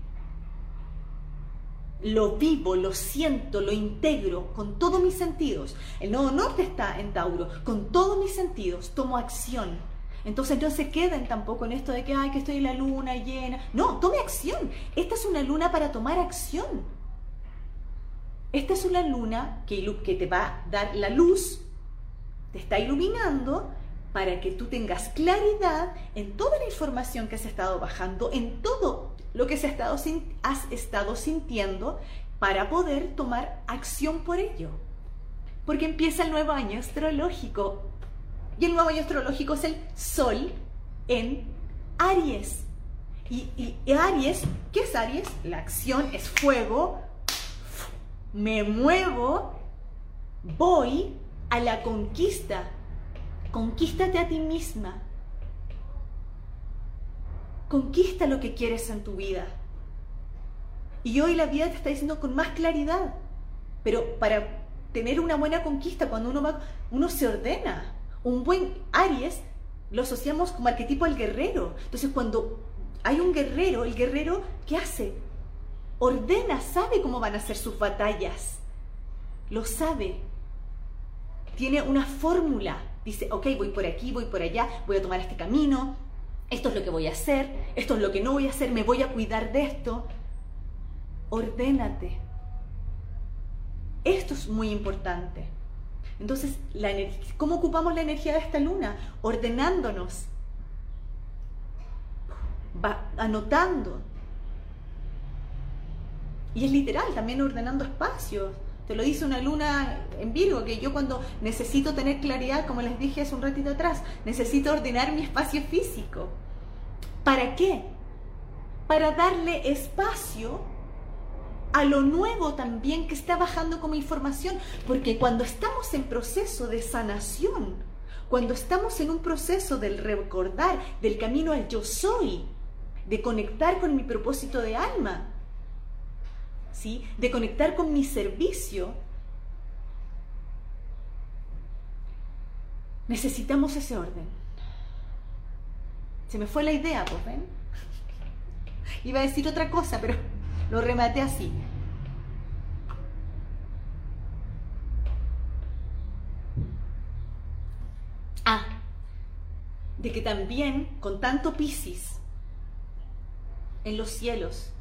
[SPEAKER 1] lo vivo, lo siento, lo integro con todos mis sentidos. El nodo norte está en Tauro, con todos mis sentidos tomo acción. Entonces no se queden tampoco en esto de que, ay, que estoy en la luna llena. No, tome acción. Esta es una luna para tomar acción. Esta es una luna que, que te va a dar la luz, te está iluminando para que tú tengas claridad en toda la información que has estado bajando, en todo lo que has estado, has estado sintiendo para poder tomar acción por ello. Porque empieza el nuevo año astrológico. Y el nuevo año astrológico es el Sol en Aries. Y, y Aries, ¿qué es Aries? La acción es fuego. Me muevo, voy a la conquista. Conquístate a ti misma Conquista lo que quieres en tu vida. Y hoy la vida te está diciendo con más claridad. Pero para tener una buena conquista, cuando uno va, uno se ordena. Un buen Aries lo asociamos como arquetipo al guerrero. Entonces, cuando hay un guerrero, el guerrero, ¿qué hace? Ordena, sabe cómo van a ser sus batallas. lo sabe. Tiene una fórmula. Dice, ok, voy por aquí, voy por allá, voy a tomar este camino, esto es lo que voy a hacer, esto es lo que no voy a hacer, me voy a cuidar de esto. Ordénate. Esto es muy importante. Entonces, la ¿cómo ocupamos la energía de esta luna? Ordenándonos, va anotando. Y es literal, también ordenando espacios. Te lo dice una luna en Virgo, que yo cuando necesito tener claridad, como les dije hace un ratito atrás, necesito ordenar mi espacio físico. ¿Para qué? Para darle espacio a lo nuevo también que está bajando como información, porque cuando estamos en proceso de sanación, cuando estamos en un proceso del recordar, del camino al yo soy, de conectar con mi propósito de alma, de conectar con mi servicio, necesitamos ese orden. Se me fue la idea, pues, ¿ven? Iba a decir otra cosa, pero lo rematé así. Ah, de que también con tanto Piscis en los cielos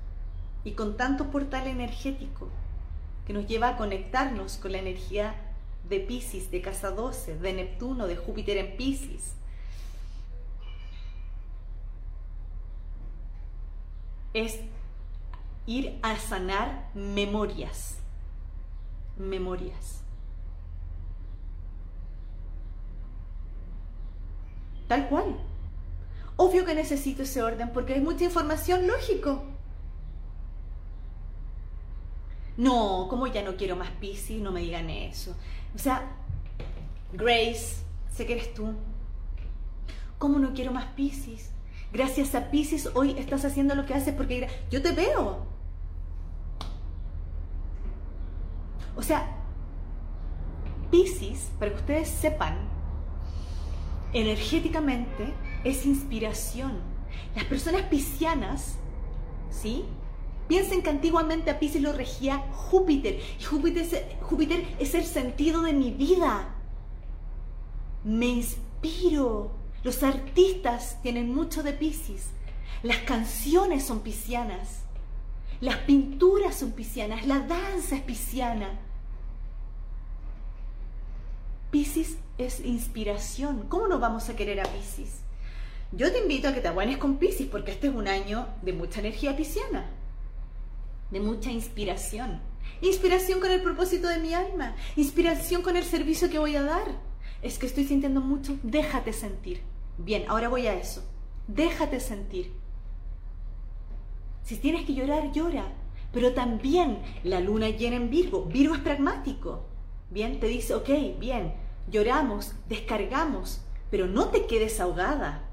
[SPEAKER 1] y con tanto portal energético que nos lleva a conectarnos con la energía de Piscis, de Casa 12, de Neptuno, de Júpiter en Piscis. Es ir a sanar memorias. Memorias. Tal cual. Obvio que necesito ese orden porque hay mucha información, lógico. No, como ya no quiero más Pisces, no me digan eso. O sea, Grace, sé que eres tú. ¿Cómo no quiero más Pisces? Gracias a Pisces hoy estás haciendo lo que haces porque yo te veo. O sea, Pisces, para que ustedes sepan, energéticamente es inspiración. Las personas piscianas, ¿sí? Piensen que antiguamente a Pisces lo regía Júpiter. Y Júpiter es, el sentido de mi vida. Me inspiro. Los artistas tienen mucho de Pisces. Las canciones son piscianas. Las pinturas son piscianas. La danza es pisciana. Pisces es inspiración. ¿Cómo no vamos a querer a Pisces? Yo te invito a que te aguanes con Pisces porque este es un año de mucha energía pisciana, de mucha inspiración. Inspiración con el propósito de mi alma, inspiración con el servicio que voy a dar. Es que estoy sintiendo mucho, déjate sentir. Bien, ahora voy a eso. Déjate sentir. Si tienes que llorar, llora. Pero también la luna llena en Virgo. Virgo es pragmático. Bien, te dice, ok, bien, lloramos, descargamos, pero no te quedes ahogada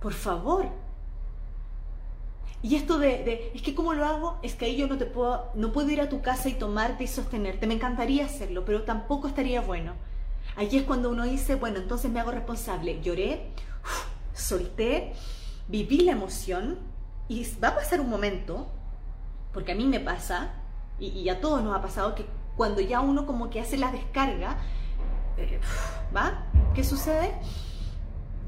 [SPEAKER 1] por favor. Y esto de, es que cómo lo hago, es que ahí yo no te puedo, no puedo ir a tu casa y tomarte y sostenerte. Me encantaría hacerlo, pero tampoco estaría bueno. Allí es cuando uno dice, bueno, entonces me hago responsable. Lloré, solté, viví la emoción y va a pasar un momento, porque a mí me pasa, y, a todos nos ha pasado, que cuando ya uno como que hace la descarga, eh, ¿va? ¿Qué sucede?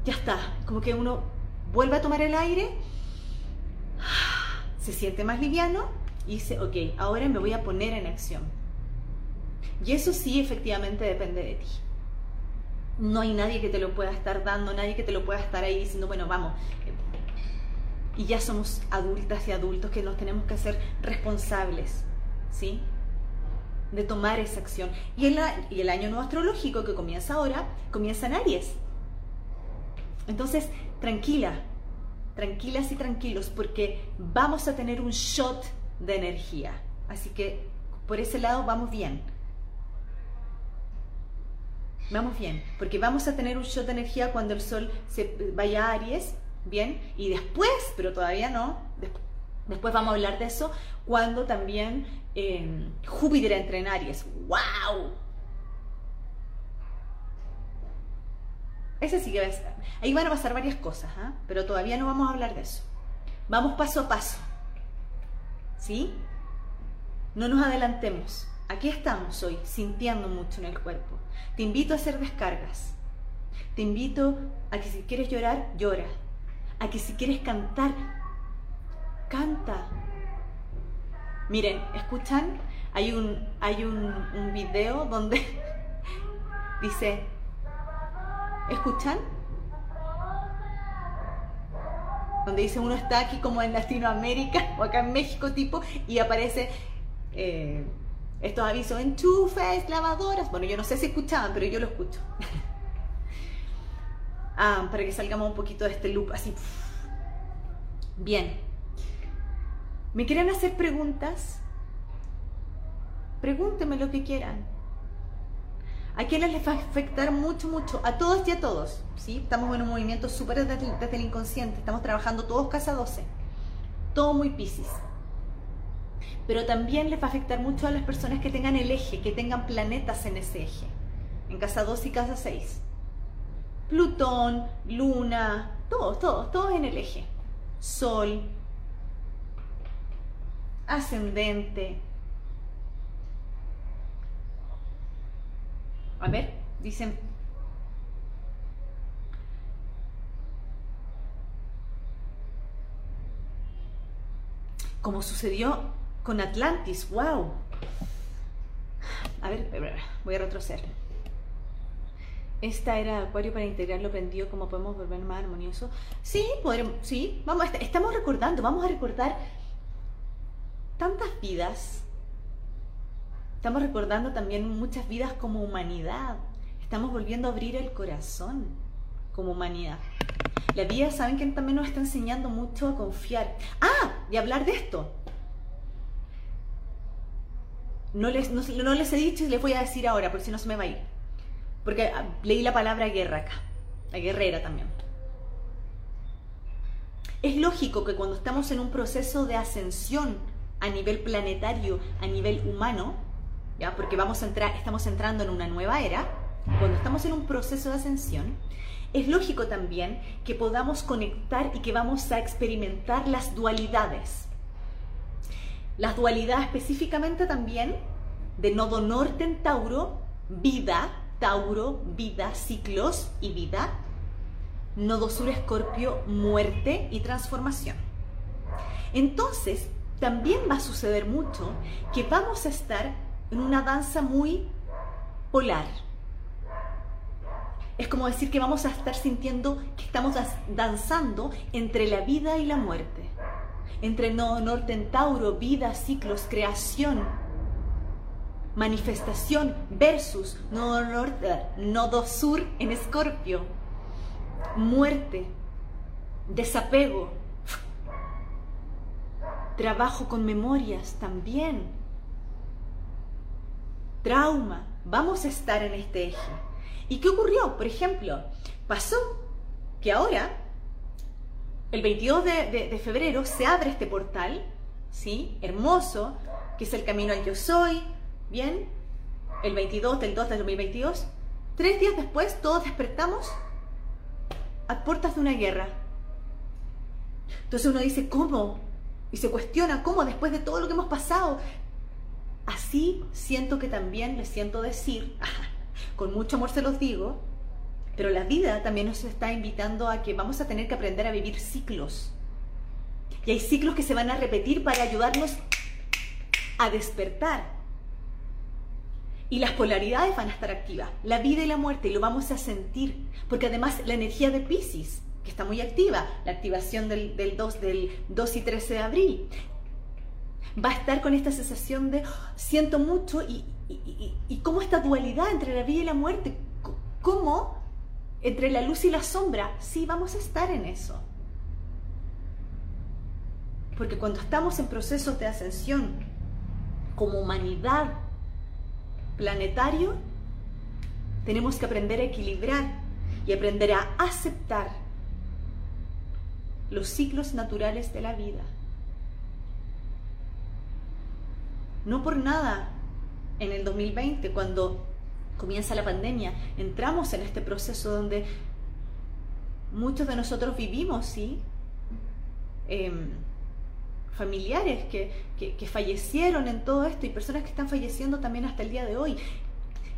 [SPEAKER 1] Ya está, como que uno vuelve a tomar el aire, se siente más liviano y dice, ok, ahora me voy a poner en acción. Y eso sí, efectivamente depende de ti. No hay nadie que te lo pueda estar dando, nadie que te lo pueda estar ahí diciendo, bueno, vamos. Y ya somos adultas y adultos que nos tenemos que hacer responsables, ¿sí? De tomar esa acción. Y el, y el año nuevo astrológico que comienza ahora, comienza en Aries. Entonces, tranquila, tranquilas y tranquilos, porque vamos a tener un shot de energía. Así que por ese lado vamos bien. Vamos bien, porque vamos a tener un shot de energía cuando el Sol se vaya a Aries, bien, y después, pero todavía no, después vamos a hablar de eso, cuando también eh, Júpiter entre en Aries. ¡Wow! Ese sí que va a ser. Ahí van a pasar varias cosas, ¿ah? pero todavía no vamos a hablar de eso. Vamos paso a paso. ¿Sí? No nos adelantemos. aquí estamos hoy, sintiendo mucho en el cuerpo. Te invito a hacer descargas. Te invito a que si quieres llorar, llora. A que si quieres cantar, canta. Miren, ¿escuchan? Hay un, hay un video donde dice, ¿escuchan? Donde dice uno está aquí como en Latinoamérica o acá en México tipo y aparece eh, estos avisos, enchufes, lavadoras. Bueno, yo no sé si escuchaban, pero yo lo escucho. ah, para que salgamos un poquito de este loop así. Bien. ¿Me quieren hacer preguntas? Pregúntenme lo que quieran. ¿A quiénes les va a afectar mucho, mucho? A todos y a todos. ¿sí? Estamos en un movimiento súper desde, el inconsciente. Estamos trabajando todos casa 12. Todo muy piscis. Pero también les va a afectar mucho a las personas que tengan el eje, que tengan planetas en ese eje. En casa 2 y casa 6. Plutón, Luna, todos, todos, todos en el eje. Sol, ascendente. A ver, dicen... Como sucedió con Atlantis, wow. A ver, voy a retroceder. Esta era Acuario para integrarlo prendido, como podemos volver más armonioso. Sí, podremos, sí, vamos, estamos recordando, vamos a recordar tantas vidas. Estamos recordando también muchas vidas como humanidad. Estamos volviendo a abrir el corazón como humanidad. La vida, ¿saben que también nos está enseñando mucho a confiar? Ah, y hablar de esto. No les, no, no les he dicho y les voy a decir ahora, porque si no se me va a ir. Porque ah, leí la palabra guerra acá, la guerrera también. Es lógico que cuando estamos en un proceso de ascensión a nivel planetario, a nivel humano, porque vamos a entrar, estamos entrando en una nueva era, cuando estamos en un proceso de ascensión, es lógico también que podamos conectar y que vamos a experimentar las dualidades. Las dualidades específicamente también de nodo norte en Tauro, vida, Tauro, vida, ciclos y vida. Nodo sur Escorpio, muerte y transformación. Entonces, también va a suceder mucho que vamos a estar en una danza muy polar. Es como decir que vamos a estar sintiendo que estamos danzando entre la vida y la muerte. Entre nodo norte en Tauro, vida, ciclos, creación, manifestación versus nodo norte, nodo sur en Escorpio, muerte, desapego, trabajo con memorias también, trauma, vamos a estar en este eje. ¿Y qué ocurrió? Por ejemplo, pasó que ahora el 22 de, febrero se abre este portal, ¿sí? Hermoso, que es el camino al yo soy, ¿bien? El 22 del 2 del 2022. Tres días después todos despertamos a puertas de una guerra. Entonces uno dice, ¿cómo? Y se cuestiona, ¿cómo después de todo lo que hemos pasado? Así siento que también les siento decir, con mucho amor se los digo, pero la vida también nos está invitando a que vamos a tener que aprender a vivir ciclos. Y hay ciclos que se van a repetir para ayudarnos a despertar. Y las polaridades van a estar activas, la vida y la muerte, y lo vamos a sentir. Porque además la energía de Pisces, que está muy activa, la activación del, 2, del 2 y 13 de abril, va a estar con esta sensación de siento mucho y, y, y cómo esta dualidad entre la vida y la muerte, cómo entre la luz y la sombra, sí vamos a estar en eso. Porque cuando estamos en procesos de ascensión como humanidad planetario, tenemos que aprender a equilibrar y aprender a aceptar los ciclos naturales de la vida. No por nada en el 2020, cuando comienza la pandemia, entramos en este proceso donde muchos de nosotros vivimos, ¿sí? Em, familiares que, que, fallecieron en todo esto y personas que están falleciendo también hasta el día de hoy.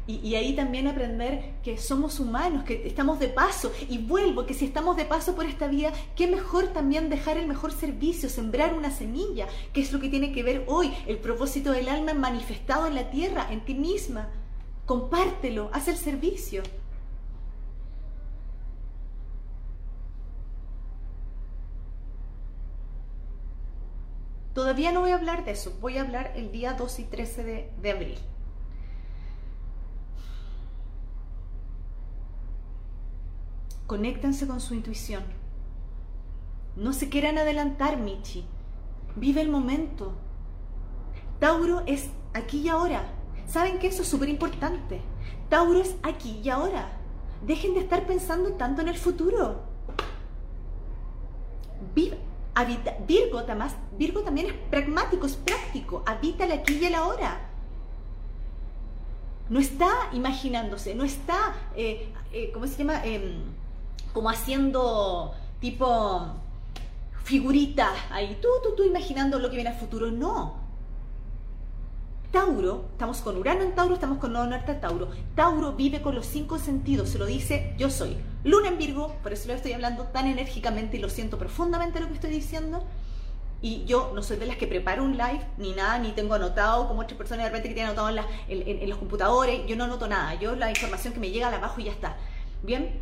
[SPEAKER 1] Y, ahí también aprender que somos humanos, que estamos de paso. Y vuelvo, que si estamos de paso por esta vida, qué mejor también dejar el mejor servicio, sembrar una semilla, que es lo que tiene que ver hoy, el propósito del alma manifestado en la tierra, en ti misma. Compártelo, haz el servicio. Todavía no voy a hablar de eso, voy a hablar el día 2 y 13 de, de abril. Conéctense con su intuición. No se quieran adelantar, Michi. Vive el momento. Tauro es aquí y ahora. ¿Saben que eso es súper importante? Tauro es aquí y ahora. Dejen de estar pensando tanto en el futuro. Vive, Virgo, además, Virgo también es pragmático, es práctico. Habita el aquí y el ahora. No está imaginándose, no está, eh, eh, ¿cómo se llama? Em, como haciendo tipo figuritas ahí, tú, tú, tú imaginando lo que viene al futuro. No. Tauro, estamos con Urano en Tauro, estamos con Nodo Norte en Tauro. Tauro vive con los cinco sentidos, se lo dice yo soy. Luna en Virgo, por eso lo estoy hablando tan enérgicamente y lo siento profundamente lo que estoy diciendo. Y yo no soy de las que preparo un live, ni nada, ni tengo anotado como otras personas de repente que tienen anotado en, los computadores. Yo no anoto nada, yo la información que me llega la abajo y ya está. Bien,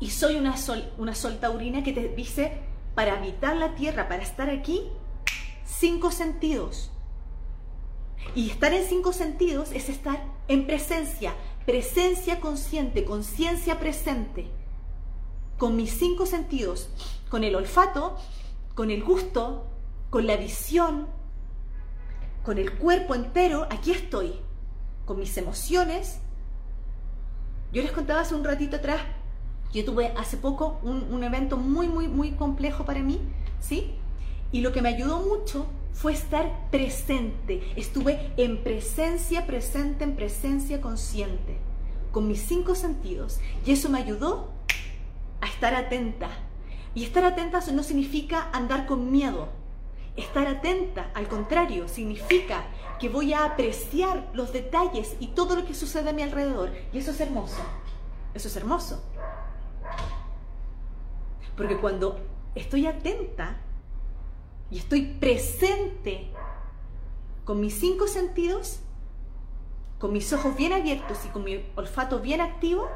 [SPEAKER 1] y soy una sol, una sol taurina que te dice, para habitar la tierra, para estar aquí, cinco sentidos. Y estar en cinco sentidos es estar en presencia, presencia consciente, conciencia presente, con mis cinco sentidos, con el olfato, con el gusto, con la visión, con el cuerpo entero, aquí estoy, con mis emociones. Yo les contaba hace un ratito atrás yo tuve hace poco un, evento muy, muy, muy complejo para mí, ¿sí? Y lo que me ayudó mucho fue estar presente. Estuve en presencia, presente, en presencia consciente, con mis cinco sentidos. Y eso me ayudó a estar atenta. Y estar atenta no significa andar con miedo. Estar atenta, al contrario, significa que voy a apreciar los detalles y todo lo que sucede a mi alrededor. Y eso es hermoso. Eso es hermoso. Porque cuando estoy atenta y estoy presente con mis cinco sentidos, con mis ojos bien abiertos y con mi olfato bien activo,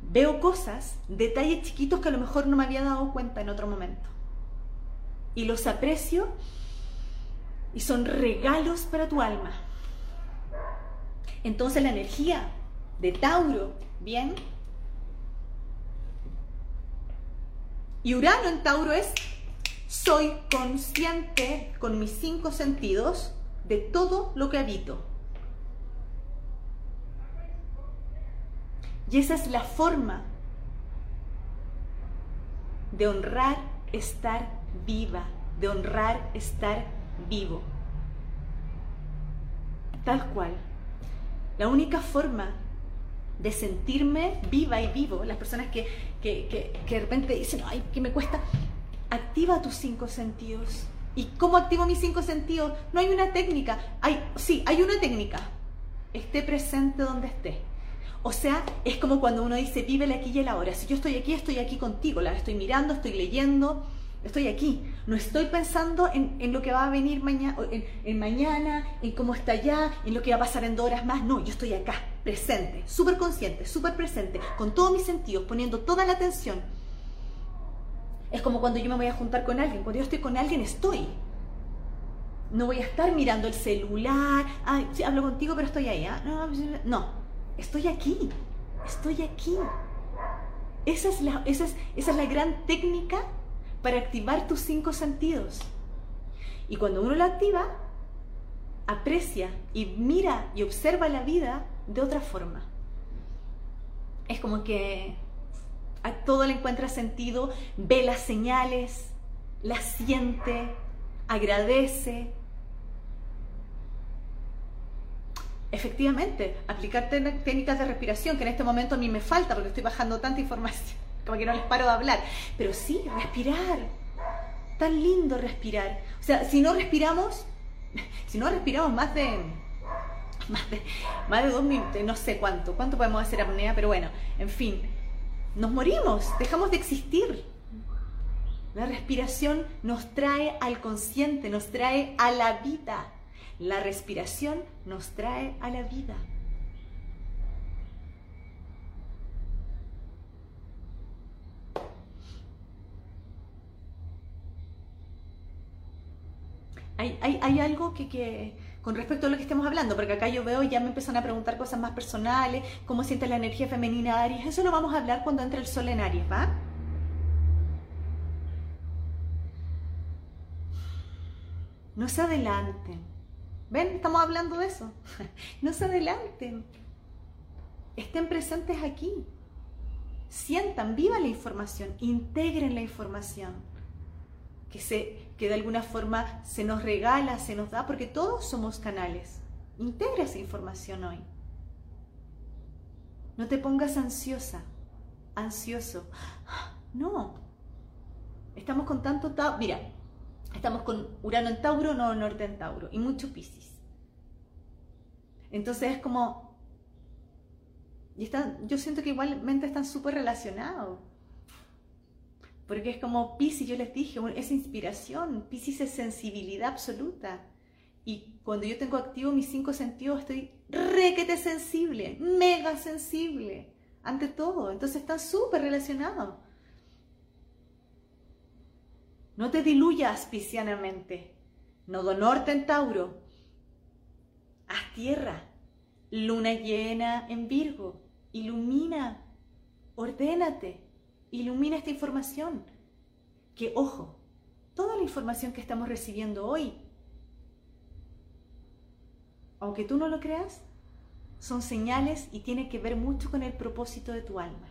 [SPEAKER 1] veo cosas, detalles chiquitos que a lo mejor no me había dado cuenta en otro momento. Y los aprecio y son regalos para tu alma. Entonces la energía de Tauro, ¿bien? Y Urano en Tauro es, soy consciente con mis cinco sentidos de todo lo que habito. Y esa es la forma de honrar estar viva, de honrar estar vivo. Tal cual. La única forma de sentirme viva y vivo. Las personas que, que, de repente dicen, ay, que me cuesta, activa tus cinco sentidos. ¿Y cómo activo mis cinco sentidos? No hay una técnica. Hay, sí, hay una técnica. Esté presente donde esté. O sea, es como cuando uno dice, vive el aquí y el ahora. Si yo estoy aquí, estoy aquí contigo. La estoy mirando, estoy leyendo, estoy aquí. No estoy pensando en, lo que va a venir mañana, en, mañana, en cómo está allá, en lo que va a pasar en dos horas más. No, yo estoy acá, presente, súper consciente, súper presente, con todos mis sentidos, poniendo toda la atención. Es como cuando yo me voy a juntar con alguien. Cuando yo estoy con alguien, estoy. No voy a estar mirando el celular. Ay, sí, hablo contigo, pero estoy ahí. ¿ah? No, no, estoy aquí. Estoy aquí. Esa es, la, esa, es, esa es la gran técnica para activar tus cinco sentidos. Y cuando uno lo activa, aprecia y mira y observa la vida de otra forma. Es como que a todo le encuentra sentido, ve las señales, las siente, agradece. Efectivamente, aplicar técnicas de respiración, que en este momento a mí me falta porque estoy bajando tanta información como que no les paro de hablar, pero sí, respirar, tan lindo respirar. O sea, si no respiramos, si no respiramos más de más de, más de dos minutos, no sé cuánto, cuánto podemos hacer apnea, pero bueno, en fin, nos morimos, dejamos de existir. La respiración nos trae al consciente, nos trae a la vida. La respiración nos trae a la vida. Hay, algo que, con respecto a lo que estemos hablando, porque acá yo veo ya me empiezan a preguntar cosas más personales, cómo siente la energía femenina Aries, eso lo vamos a hablar cuando entre el sol en Aries, ¿va? No se adelanten. ¿Ven? Estamos hablando de eso. No se adelanten. Estén presentes aquí. Sientan, vivan la información, integren la información. Que, se, que de alguna forma se nos regala, se nos da, porque todos somos canales. Integra esa información hoy. No te pongas ansiosa, ansioso. No. Estamos con tanto... Mira, Estamos con Urano en Tauro, no Norte en Tauro, y mucho Piscis. Entonces es como... Y yo siento que igualmente están súper relacionados. Porque es como Piscis, yo les dije, es inspiración, Piscis es sensibilidad absoluta. Y cuando yo tengo activo mis cinco sentidos, estoy requete sensible, mega sensible, ante todo. Entonces están súper relacionados. No te diluyas piscianamente. Nodo norte en Tauro. Haz tierra. Luna llena en Virgo. Ilumina. Ordénate. Ilumina esta información. Que, ojo, toda la información que estamos recibiendo hoy, aunque tú no lo creas, son señales y tiene que ver mucho con el propósito de tu alma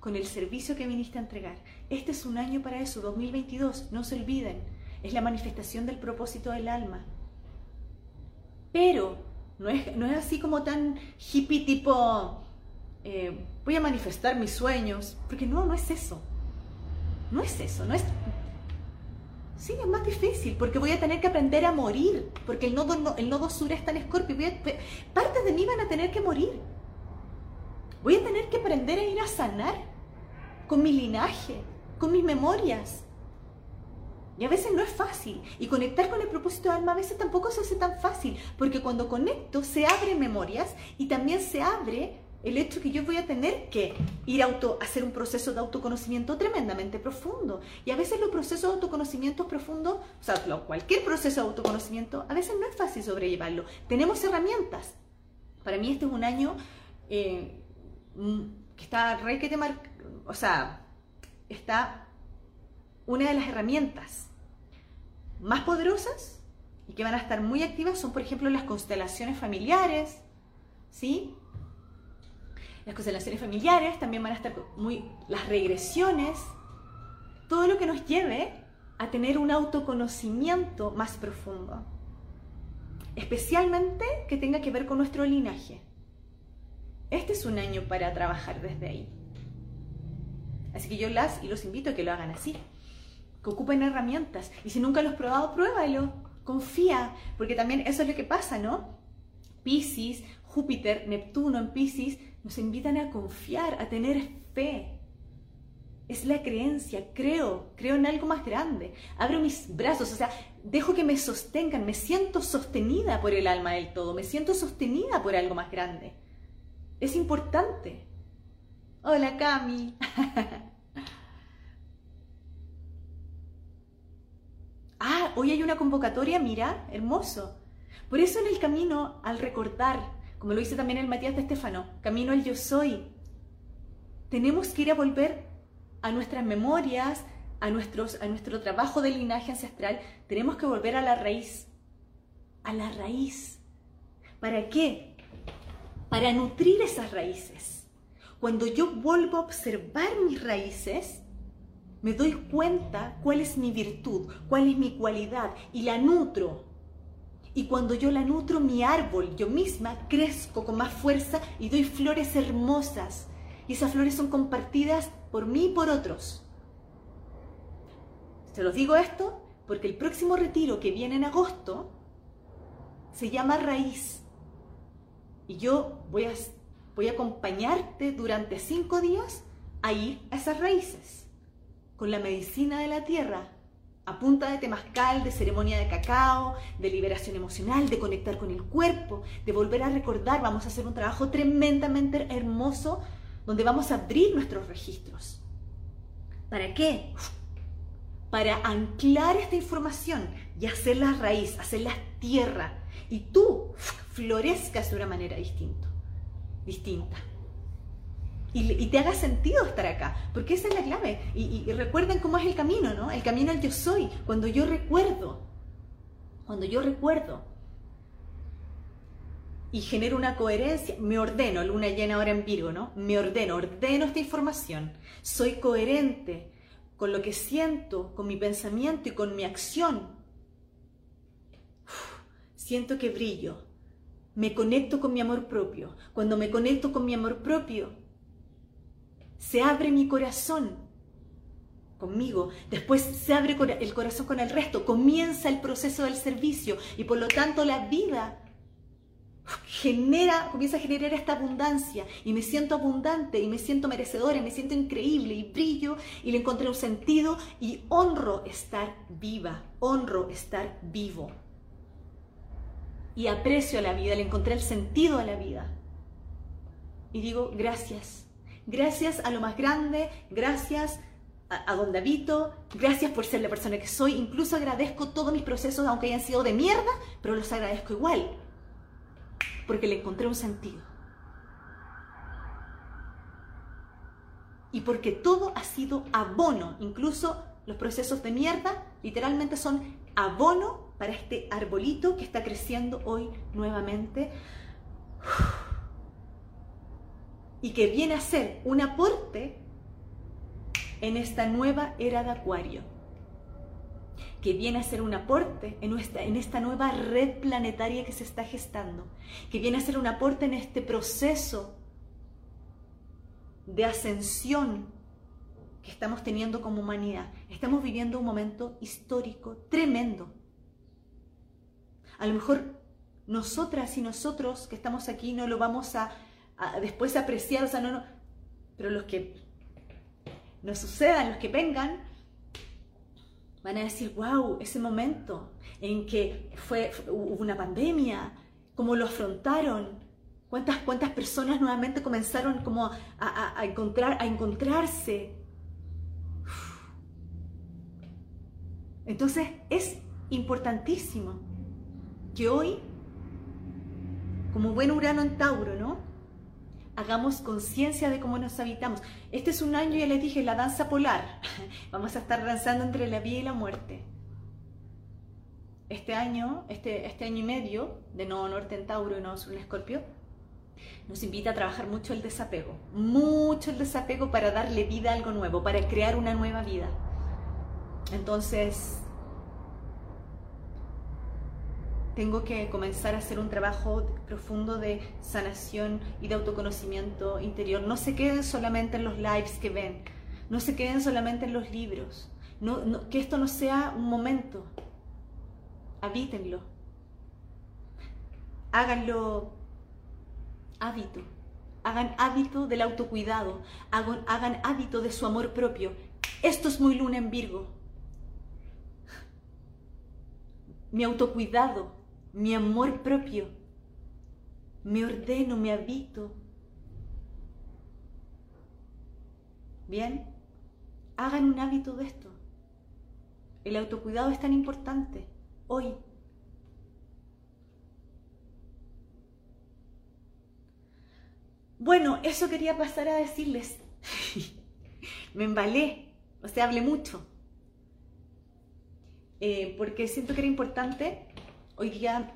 [SPEAKER 1] con el servicio que viniste a entregar. Este es un año para eso, 2022, no se olviden, es la manifestación del propósito del alma. Pero no es, no es así como tan hippie tipo, eh, voy a manifestar mis sueños, porque no, no es eso. No es eso, no es... Sí, es más difícil, porque voy a tener que aprender a morir, porque el nodo, el nodo sur está en escorpio, partes de mí van a tener que morir. Voy a tener que aprender a ir a sanar con mi linaje, con mis memorias. Y a veces no es fácil. Y conectar con el propósito de alma a veces tampoco se hace tan fácil. Porque cuando conecto se abren memorias y también se abre el hecho que yo voy a tener que ir a auto, hacer un proceso de autoconocimiento tremendamente profundo. Y a veces los procesos de autoconocimiento profundos, o sea, cualquier proceso de autoconocimiento, a veces no es fácil sobrellevarlo. Tenemos herramientas. Para mí este es un año eh, mm, que está re que te marca o sea, está una de las herramientas más poderosas y que van a estar muy activas son, por ejemplo, las constelaciones familiares, ¿sí? Las constelaciones familiares también van a estar muy, las regresiones, todo lo que nos lleve a tener un autoconocimiento más profundo, especialmente que tenga que ver con nuestro linaje. Este es un año para trabajar desde ahí. Así que yo las y los invito a que lo hagan así, que ocupen herramientas. Y si nunca lo has probado, pruébalo, confía, porque también eso es lo que pasa, ¿no? Pisces, Júpiter, Neptuno en Pisces nos invitan a confiar, a tener fe. Es la creencia, creo, creo en algo más grande. Abro mis brazos, o sea, dejo que me sostengan, me siento sostenida por el alma del todo, me siento sostenida por algo más grande. Es importante. Hola Cami. ah, hoy hay una convocatoria, mira, hermoso. Por eso en el camino al recordar, como lo dice también el Matías de Estefano, camino al yo soy, tenemos que ir a volver a nuestras memorias, a, nuestros, a nuestro trabajo de linaje ancestral, tenemos que volver a la raíz, a la raíz. ¿Para qué? Para nutrir esas raíces cuando yo vuelvo a observar mis raíces, me doy cuenta cuál es mi virtud, cuál es mi cualidad y la nutro. Y cuando yo la nutro, mi árbol, yo misma, crezco con más fuerza y doy flores hermosas. Y esas flores son compartidas por mí y por otros. Se los digo esto porque el próximo retiro que viene en agosto se llama Raíz. Y yo voy a, voy a acompañarte durante cinco días a ir a esas raíces, con la medicina de la tierra, a punta de temazcal, de ceremonia de cacao, de liberación emocional, de conectar con el cuerpo, de volver a recordar. Vamos a hacer un trabajo tremendamente hermoso donde vamos a abrir nuestros registros. ¿Para qué? Para anclar esta información y hacerla raíz, hacerla tierra. Y tú florezcas de una manera distinta. distinta. Y, te haga sentido estar acá, porque esa es la clave. Y, recuerden cómo es el camino, ¿no? El camino al yo soy, cuando yo recuerdo, cuando yo recuerdo y genero una coherencia, me ordeno, luna llena ahora en Virgo, ¿no? Me ordeno, ordeno esta información, soy coherente con lo que siento, con mi pensamiento y con mi acción. siento que brillo, me conecto con mi amor propio. Cuando me conecto con mi amor propio, se abre mi corazón conmigo, después se abre el corazón con el resto, comienza el proceso del servicio y por lo tanto la vida genera, comienza a generar esta abundancia y me siento abundante y me siento merecedora y me siento increíble y brillo y le encontré un sentido y honro estar viva, honro estar vivo. Y aprecio a la vida, le encontré el sentido a la vida. Y digo, gracias, Gracias a lo más grande, gracias a, donde habito, gracias por ser la persona que soy. Incluso agradezco todos mis procesos, aunque hayan sido de mierda, pero los agradezco igual, porque le encontré un sentido. Y porque todo ha sido abono, incluso los procesos de mierda, literalmente son abono para este arbolito que está creciendo hoy nuevamente y que viene a ser un aporte en esta nueva era de Acuario, que viene a ser un aporte en, en esta nueva red planetaria que se está gestando, que viene a ser un aporte en este proceso de ascensión que estamos teniendo como humanidad. Estamos viviendo un momento histórico tremendo. A lo mejor nosotras y nosotros que estamos aquí no lo vamos a después apreciar, o sea, no, no, pero los que nos sucedan, los que vengan, van a decir, wow, ese momento en que fue, hubo una pandemia, cómo lo afrontaron, cuántas, cuántas personas nuevamente comenzaron como a, encontrar, a encontrarse. Entonces es importantísimo que hoy, como buen Urano en Tauro, ¿no? Hagamos conciencia de cómo nos habitamos. Este es un año, ya les dije, la danza polar. Vamos a estar danzando entre la vida y la muerte. Este año, este, este año y medio, de Nuevo Norte en Tauro y Nuevo Sur en Escorpio, nos invita a trabajar mucho el desapego. Mucho el desapego para darle vida a algo nuevo, para crear una nueva vida. Entonces, tengo que comenzar a hacer un trabajo profundo de sanación y de autoconocimiento interior. No se queden solamente en los lives que ven, no se queden solamente en los libros, que esto no sea un momento, habítenlo, háganlo hábito, hagan hábito del autocuidado, hagan, hagan hábito de su amor propio. Esto es muy luna en Virgo. Mi autocuidado, mi amor propio. Me ordeno, me habito. Bien, hagan un hábito de esto. El autocuidado es tan importante hoy. Bueno, eso quería pasar a decirles. me embalé, o sea, hablé mucho. Eh, porque siento que era importante Hoy día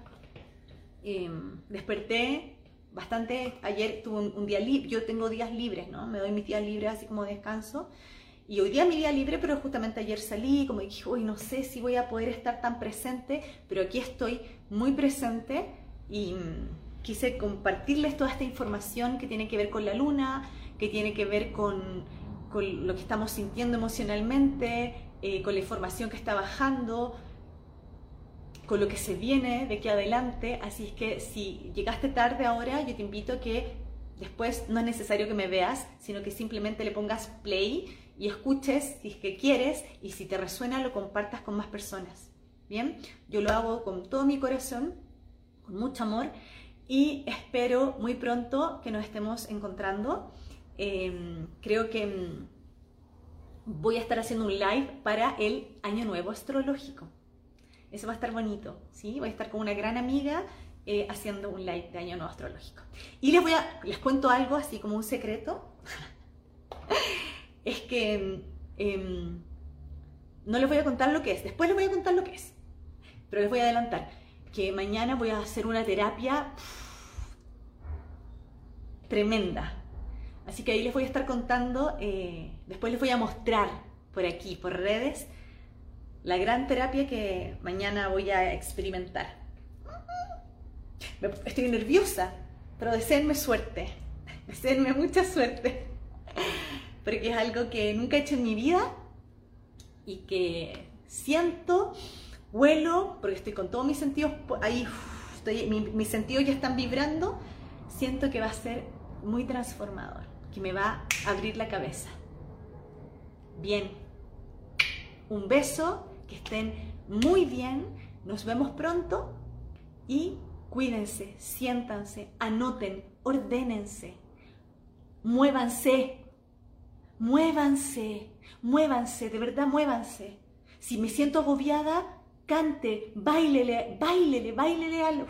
[SPEAKER 1] em, desperté bastante, ayer tuve un, día libre, yo tengo días libres, ¿no? Me doy mis días libres así como descanso. Y hoy día mi día libre, pero justamente ayer salí, como dije, hoy no sé si voy a poder estar tan presente, pero aquí estoy muy presente y mm, quise compartirles toda esta información que tiene que ver con la luna, que tiene que ver con, lo que estamos sintiendo emocionalmente, eh, con la información que está bajando, con lo que se viene de aquí adelante. Así es que si llegaste tarde ahora, yo te invito que después no es necesario que me veas, sino que simplemente le pongas play y escuches si es que quieres y si te resuena lo compartas con más personas. Bien, yo lo hago con todo mi corazón, con mucho amor y espero muy pronto que nos estemos encontrando. Em, creo que mm, voy a estar haciendo un live para el Año Nuevo Astrológico. Eso va a estar bonito, ¿sí? Voy a estar con una gran amiga eh, haciendo un live de Año Nuevo Astrológico. Y les voy a, les cuento algo así como un secreto. es que em, no les voy a contar lo que es, después les voy a contar lo que es, pero les voy a adelantar que mañana voy a hacer una terapia tremenda. Así que ahí les voy a estar contando, eh, después les voy a mostrar por aquí, por redes, la gran terapia que mañana voy a experimentar. Estoy nerviosa, pero deseenme suerte, deseenme mucha suerte, porque es algo que nunca he hecho en mi vida y que siento, huelo, porque estoy con todos mis sentidos ahí, estoy, mis sentidos ya están vibrando, siento que va a ser muy transformador, que me va a abrir la cabeza. Bien, un beso que estén muy bien, nos vemos pronto y cuídense, siéntanse, anoten, ordénense, muévanse, muévanse, muévanse, de verdad muévanse. Si me siento agobiada, cante, bailele, bailele, bailele al,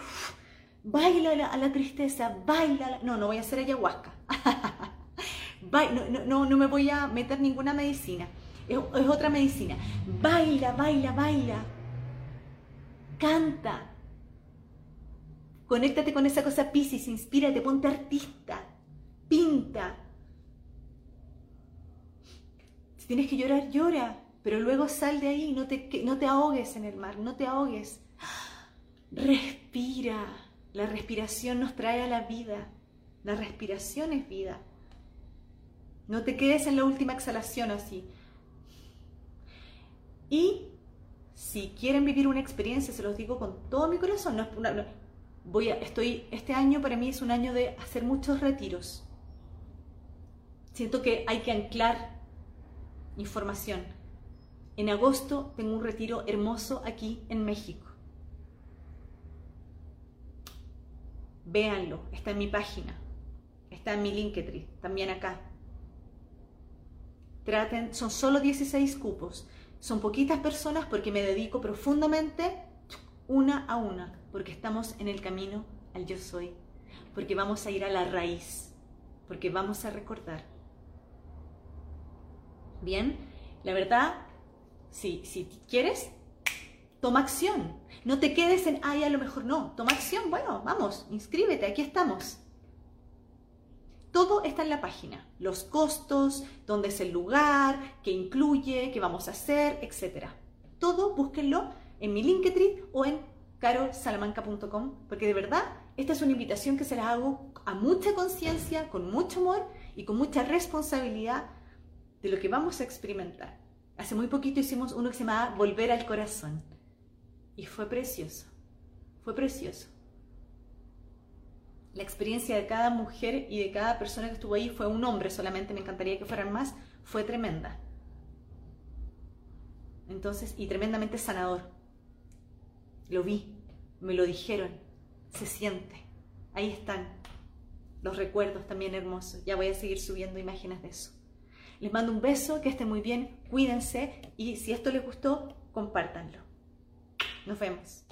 [SPEAKER 1] baila a la tristeza, baila, no, no voy a hacer ayahuasca, no, no, no me voy a meter ninguna medicina es, otra medicina. Baila, baila, baila. Canta. Conéctate con esa cosa Pisces, inspírate, ponte artista. Pinta. Si tienes que llorar, llora. Pero luego sal de ahí, no te, no te ahogues en el mar, no te ahogues. Respira. La respiración nos trae a la vida. La respiración es vida. No te quedes en la última exhalación así. Y si quieren vivir una experiencia, se los digo con todo mi corazón, no, voy a, estoy, este año para mí es un año de hacer muchos retiros. Siento que hay que anclar información. En agosto tengo un retiro hermoso aquí en México. Véanlo, está en mi página, está en mi Linktree, también acá. Traten, son solo 16 cupos. Son poquitas personas porque me dedico profundamente una a una, porque estamos en el camino al yo soy, porque vamos a ir a la raíz, porque vamos a recordar. Bien, la verdad, si, si quieres, toma acción. No te quedes en, ay, a lo mejor no. Toma acción, bueno, vamos, inscríbete, aquí estamos. Todo está en la página, los costos, dónde es el lugar, qué incluye, qué vamos a hacer, etc. Todo búsquenlo en mi Linktree o en carolsalamanca.com, porque de verdad esta es una invitación que se la hago a mucha conciencia, con mucho amor y con mucha responsabilidad de lo que vamos a experimentar. Hace muy poquito hicimos uno que se llamaba Volver al Corazón y fue precioso, fue precioso la experiencia de cada mujer y de cada persona que estuvo ahí fue un hombre solamente, me encantaría que fueran más, fue tremenda. Entonces, y tremendamente sanador. Lo vi, me lo dijeron, se siente. Ahí están los recuerdos también hermosos. Ya voy a seguir subiendo imágenes de eso. Les mando un beso, que estén muy bien, cuídense y si esto les gustó, compártanlo. Nos vemos.